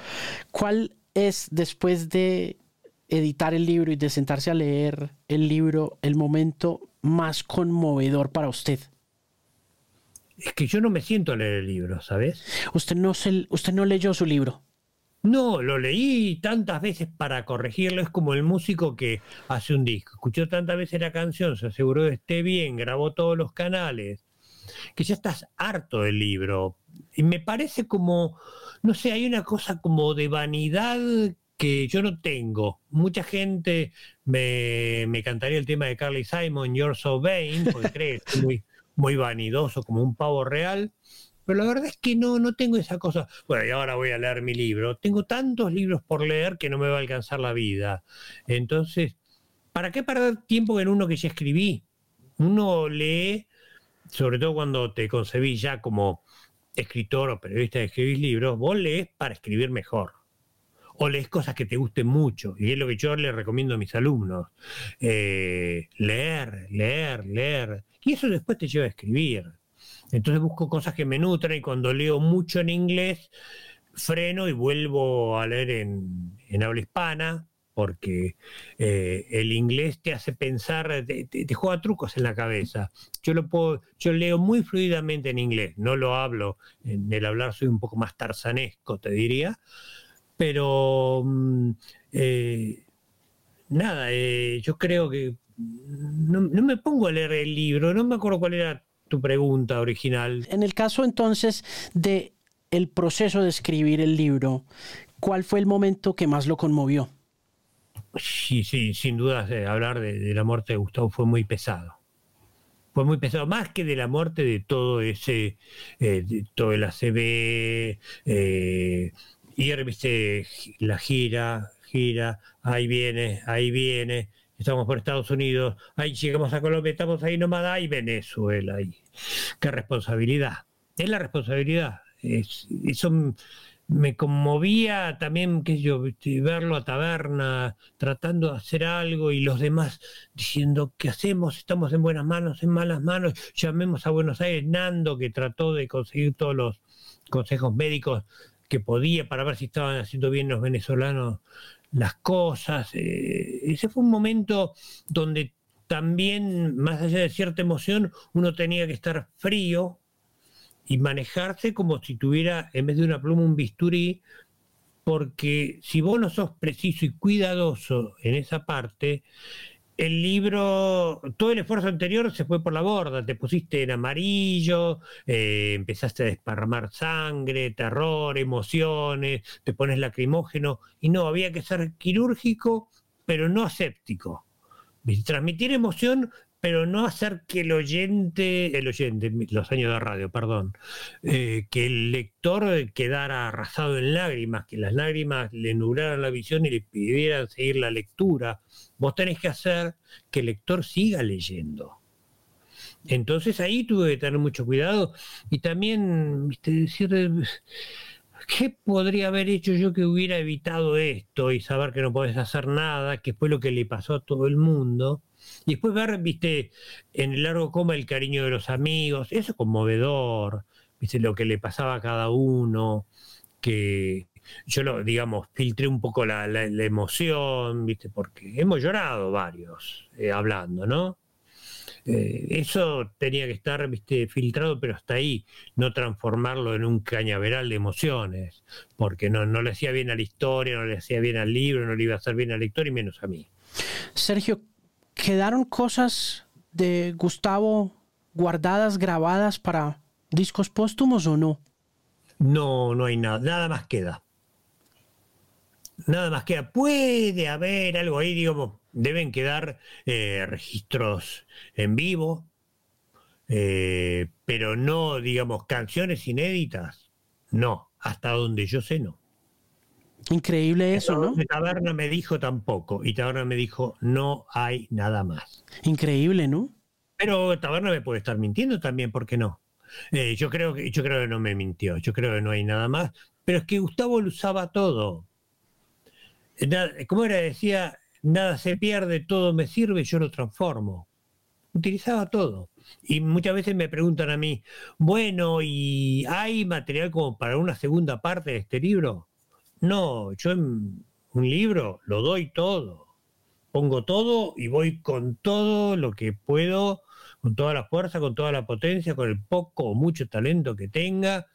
¿cuál es después de editar el libro y de sentarse a leer el libro el momento más conmovedor para usted? Es que yo no me siento a leer el libro, ¿sabes? Usted no, se, usted no leyó su libro. No, lo leí tantas veces para corregirlo. Es como el músico que hace un disco. Escuchó tantas veces la canción, se aseguró de esté bien, grabó todos los canales, que ya estás harto del libro. Y me parece como, no sé, hay una cosa como de vanidad que yo no tengo. Mucha gente me, me cantaría el tema de Carly Simon, You're So Vain, porque (laughs) cree que es muy, muy vanidoso, como un pavo real pero la verdad es que no, no tengo esa cosa. Bueno, y ahora voy a leer mi libro. Tengo tantos libros por leer que no me va a alcanzar la vida. Entonces, ¿para qué perder tiempo en uno que ya escribí? Uno lee, sobre todo cuando te concebí ya como escritor o periodista de escribir libros, vos lees para escribir mejor. O lees cosas que te gusten mucho. Y es lo que yo le recomiendo a mis alumnos. Eh, leer, leer, leer. Y eso después te lleva a escribir. Entonces busco cosas que me nutran y cuando leo mucho en inglés, freno y vuelvo a leer en, habla hispana, porque eh, el inglés te hace pensar, te, juega trucos en la cabeza. Yo lo puedo, yo leo muy fluidamente en inglés, no lo hablo, en el hablar soy un poco más tarzanesco, te diría, pero mm, eh, nada, eh, yo creo que no, no, me pongo a leer el libro, no me acuerdo cuál era tu pregunta original. En el caso entonces de el proceso de escribir el libro, ¿cuál fue el momento que más lo conmovió? Sí, sí, sin duda eh, hablar de, la muerte de Gustavo fue muy pesado. Fue muy pesado, más que de la muerte de todo ese, eh, de todo el ACB, eh, y viste la gira, gira, ahí viene, ahí viene, estamos por Estados Unidos, ahí llegamos a Colombia, estamos ahí nomás, ahí Venezuela, ahí. qué responsabilidad. Es la responsabilidad. eso me conmovía también, sé yo, verlo a taberna, tratando de hacer algo y los demás diciendo, ¿qué hacemos? Estamos en buenas manos, en malas manos, llamemos a Buenos Aires, Nando, que trató de conseguir todos los consejos médicos que podía para ver si estaban haciendo bien los venezolanos las cosas. Eh, ese fue un momento donde también, más allá de cierta emoción, uno tenía que estar frío y manejarse como si tuviera, en vez de una pluma, un bisturí, porque si vos no sos preciso y cuidadoso en esa parte, el libro, todo el esfuerzo anterior se fue por la borda, te pusiste en amarillo, eh, empezaste a desparramar sangre, terror, emociones, te pones lacrimógeno, y no, había que ser quirúrgico, pero no aséptico. Transmitir emoción, pero no hacer que el oyente, el oyente, los años de radio, perdón, eh, que el lector quedara arrasado en lágrimas, que las lágrimas le nublaran la visión y le pidieran seguir la lectura. Vos tenés que hacer que el lector siga leyendo. Entonces ahí tuve que tener mucho cuidado y también, viste, decir, ¿qué podría haber hecho yo que hubiera evitado esto y saber que no podés hacer nada, que fue lo que le pasó a todo el mundo? Y después ver, viste, en el largo coma el cariño de los amigos, eso es conmovedor, viste, lo que le pasaba a cada uno, que yo lo, digamos, filtré un poco la, emoción, viste, porque hemos llorado varios eh, hablando, ¿no? Eh, eso tenía que estar ¿viste? filtrado, pero hasta ahí, no transformarlo en un cañaveral de emociones, porque no, no le hacía bien a la historia, no le hacía bien al libro, no le iba a hacer bien al lector y menos a mí. Sergio, ¿quedaron cosas de Gustavo guardadas, grabadas para discos póstumos o no? No, no hay nada, nada más queda. Nada más queda. Puede haber algo ahí, digamos, deben quedar eh, registros en vivo, eh, pero no, digamos, canciones inéditas. No, hasta donde yo sé, no. Increíble eso, ¿no? Taberna me dijo tampoco, y Taberna me dijo, no hay nada más. Increíble, ¿no? Pero Taberna me puede estar mintiendo también, ¿por qué no? Eh, yo, creo que, yo creo que no me mintió, yo creo que no hay nada más, pero es que Gustavo lo usaba todo. Como era, decía, nada se pierde, todo me sirve, yo lo transformo. Utilizaba todo. Y muchas veces me preguntan a mí, bueno, ¿y hay material como para una segunda parte de este libro? No, yo en un libro lo doy todo. Pongo todo y voy con todo lo que puedo, con toda la fuerza, con toda la potencia, con el poco o mucho talento que tenga,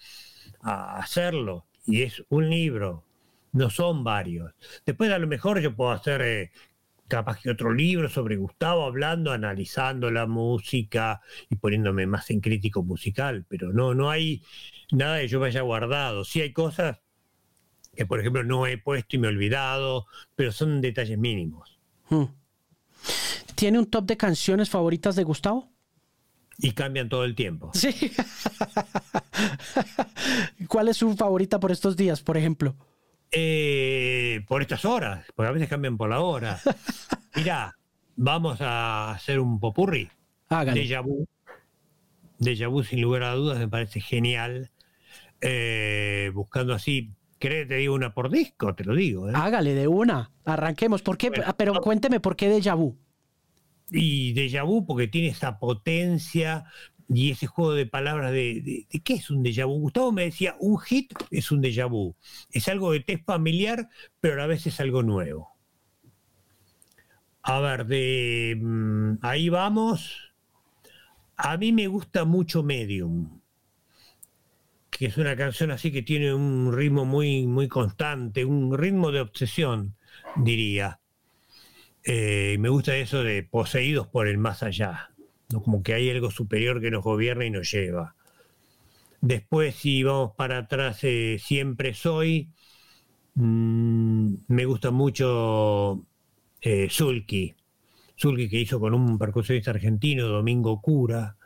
a hacerlo. Y es un libro, no son varios. Después a lo mejor yo puedo hacer eh, capaz que otro libro sobre Gustavo hablando, analizando la música y poniéndome más en crítico musical, pero no, no hay nada que yo me haya guardado. Sí hay cosas que por ejemplo no he puesto y me he olvidado, pero son detalles mínimos. Hmm. ¿Tiene un top de canciones favoritas de Gustavo? Y cambian todo el tiempo. Sí. (laughs) ¿Cuál es su favorita por estos días, por ejemplo? Eh, por estas horas, porque a veces cambian por la hora. (laughs) Mirá, vamos a hacer un popurri. Hágale. Deja vu. Deja vu, sin lugar a dudas, me parece genial. Eh, buscando así, ¿crees que te digo una por disco? Te lo digo. ¿eh? Hágale de una. Arranquemos. ¿Por qué? Pero cuénteme por qué Deja vu. Y Deja vu porque tiene esa potencia, y ese juego de palabras de, qué es un déjà vu. Gustavo me decía, un hit es un déjà vu. Es algo de test familiar, pero a la vez es algo nuevo. A ver, de mm, ahí vamos. A mí me gusta mucho Medium, que es una canción así que tiene un ritmo muy, muy constante, un ritmo de obsesión, diría. Eh, me gusta eso de poseídos por el más allá como que hay algo superior que nos gobierna y nos lleva. Después, si vamos para atrás, eh, siempre soy. Mm, me gusta mucho eh, Zulki. Zulki que hizo con un percusionista argentino, Domingo Cura,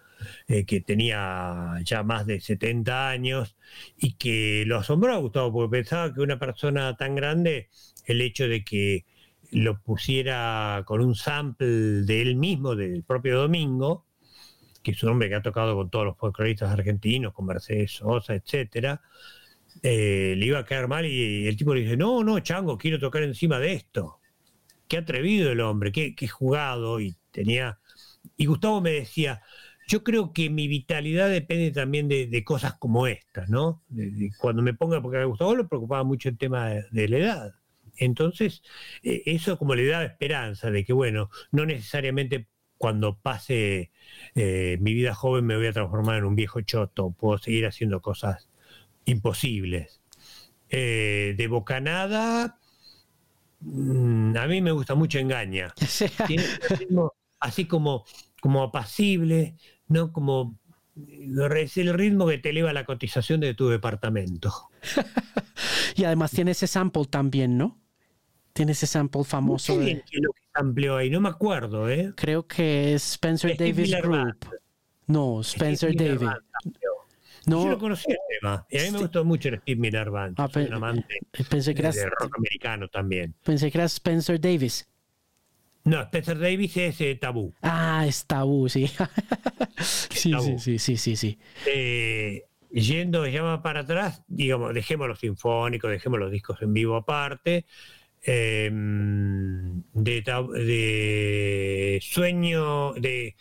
eh, que tenía ya más de 70 años y que lo asombró a Gustavo porque pensaba que una persona tan grande, el hecho de que lo pusiera con un sample de él mismo, del propio Domingo, que es un hombre que ha tocado con todos los folcloristas argentinos, con Mercedes Sosa, etcétera, eh, le iba a quedar mal y, el tipo le dice, no, no, Chango, quiero tocar encima de esto. Qué atrevido el hombre, qué, qué jugado y tenía... Y Gustavo me decía, yo creo que mi vitalidad depende también de, cosas como estas, ¿no? cuando me ponga, porque a Gustavo le preocupaba mucho el tema de la edad. Entonces, eh, eso como le da esperanza de que, bueno, no necesariamente cuando pase eh, mi vida joven me voy a transformar en un viejo choto, puedo seguir haciendo cosas imposibles. Eh, de Bocanada, mm, a mí me gusta mucho Engaña. (laughs) Tiene así como, como apacible, ¿no? Como es el ritmo que te eleva la cotización de tu departamento. (laughs) y además tiene ese sample también, ¿no? Tiene ese sample famoso. Sé lo que amplió ahí, no me acuerdo, ¿eh? Creo que es Spencer Davis Group. No, Spencer Davis. No. Yo lo conocí el tema. Y a mí me gustó mucho el Steve Miller Band. Ah, amante pensé que era, de rock americano también. Pensé que era Spencer Davis. No, Spencer Davis es eh, tabú. Ah, es tabú, sí. (laughs) sí, sí, sí, sí, sí, eh, yendo llama para atrás, digamos, dejemos los sinfónicos, dejemos los discos en vivo aparte. Em, de, sueño, de,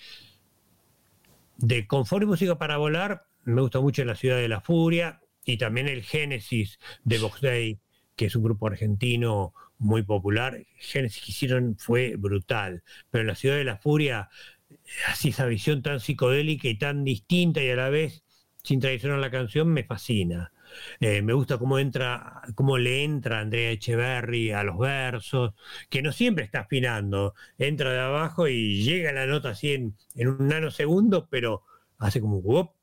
de confort y música para volar, me gusta mucho La Ciudad de la Furia y también el Génesis de Box Day, que es un grupo argentino muy popular. Génesis que hicieron fue brutal, pero La Ciudad de la Furia así esa visión tan psicodélica y tan distinta y a la vez sin traicionar la canción me fascina. Eh, me gusta cómo entra, cómo le entra Andrea Echeverry a los versos, que no siempre está afinando, entra de abajo y llega la nota así en, un nanosegundo, pero hace como.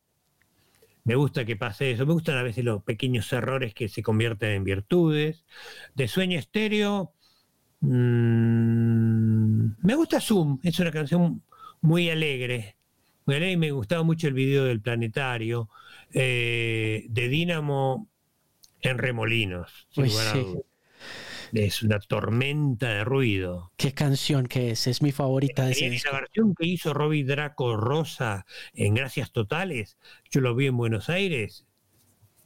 Me gusta que pase eso, me gustan a veces los pequeños errores que se convierten en virtudes. De sueño estéreo, mm, me gusta Zoom, es una canción muy alegre, muy alegre y me gustaba mucho el video del planetario. Eh, de Dínamo en remolinos. Es una tormenta de ruido. Qué canción que es, es mi favorita de ese La versión que hizo Robbie Draco Rosa en Gracias Totales, yo lo vi en Buenos Aires,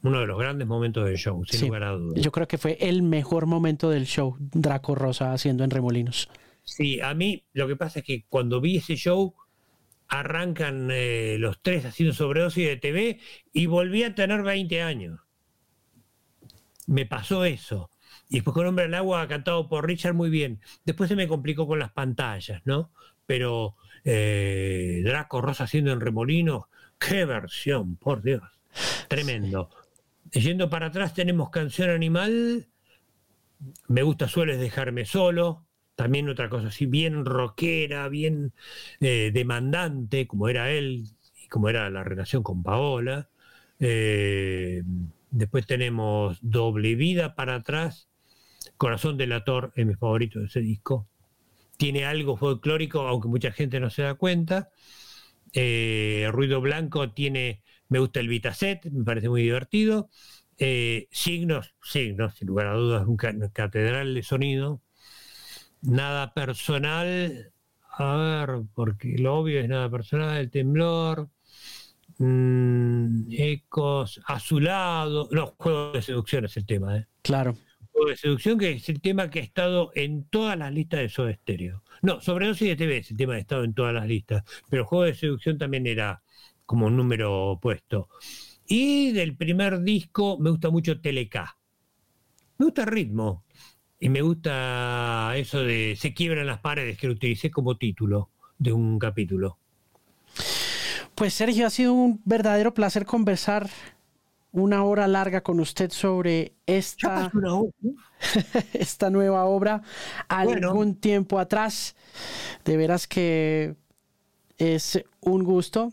uno de los grandes momentos del show, sin lugar a dudas. Yo creo que fue el mejor momento del show, Draco Rosa haciendo en Remolinos. Sí, a mí lo que pasa es que cuando vi ese show, arrancan eh, los tres haciendo sobredosis de TV y volví a tener 20 años. Me pasó eso. Y después con Hombre al Agua, cantado por Richard, muy bien. Después se me complicó con las pantallas, ¿no? Pero eh, Draco Rosa haciendo en Remolinos, qué versión, por Dios. Tremendo. Yendo para atrás tenemos Canción Animal. Me gusta Sueles dejarme solo también otra cosa así, bien rockera, bien eh, demandante, como era él y como era la relación con Paola. Eh, después tenemos Doble Vida para atrás, Corazón del Ator es mi favorito de ese disco. Tiene algo folclórico, aunque mucha gente no se da cuenta. Eh, Ruido Blanco tiene, me gusta el Vitaset, me parece muy divertido. signos, signos, sin lugar a dudas, un catedral de sonido nada personal, a ver, porque lo obvio es nada personal, el temblor, mm, ecos azulados, no, juego de seducción es el tema, ¿eh? Claro. Juego de seducción que es el tema que ha estado en todas las listas de Soda Stereo. No, sobredosis de TV es el tema que ha estado en todas las listas, pero juego de seducción también era como un número opuesto. Y del primer disco me gusta mucho Teleca. Me gusta el ritmo, y me gusta eso de Se quiebran las paredes, que lo utilicé como título de un capítulo. Pues Sergio, ha sido un verdadero placer conversar una hora larga con usted sobre esta, (laughs) esta nueva obra. Algún tiempo atrás, de veras que es un gusto.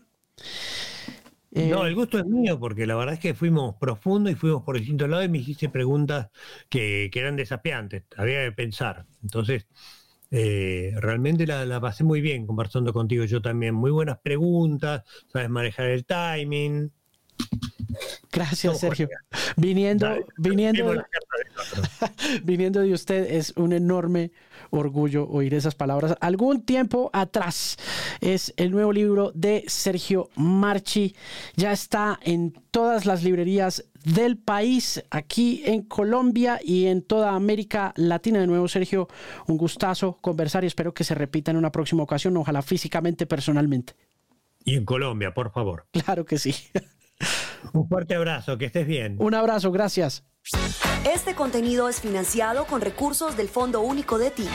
No, eh, el gusto es mío, porque la verdad es que fuimos profundos y fuimos por distintos lados y me hiciste preguntas que, eran desafiantes, había que pensar. Entonces, eh, realmente la, pasé muy bien conversando contigo yo también. Muy buenas preguntas, sabes manejar el timing. (laughs) Gracias, Sergio. Viniendo, viniendo, (laughs) viniendo de usted es un enorme orgullo oír esas palabras. Algún tiempo atrás es el nuevo libro de Sergio Marchi. Ya está en todas las librerías del país, aquí en Colombia y en toda América Latina. De nuevo, Sergio, un gustazo conversar y espero que se repita en una próxima ocasión, ojalá físicamente, personalmente. Y en Colombia, por favor. Claro que sí. (laughs) Un fuerte abrazo, que estés bien. Un abrazo, gracias. Este contenido es financiado con recursos del Fondo Único de Ti.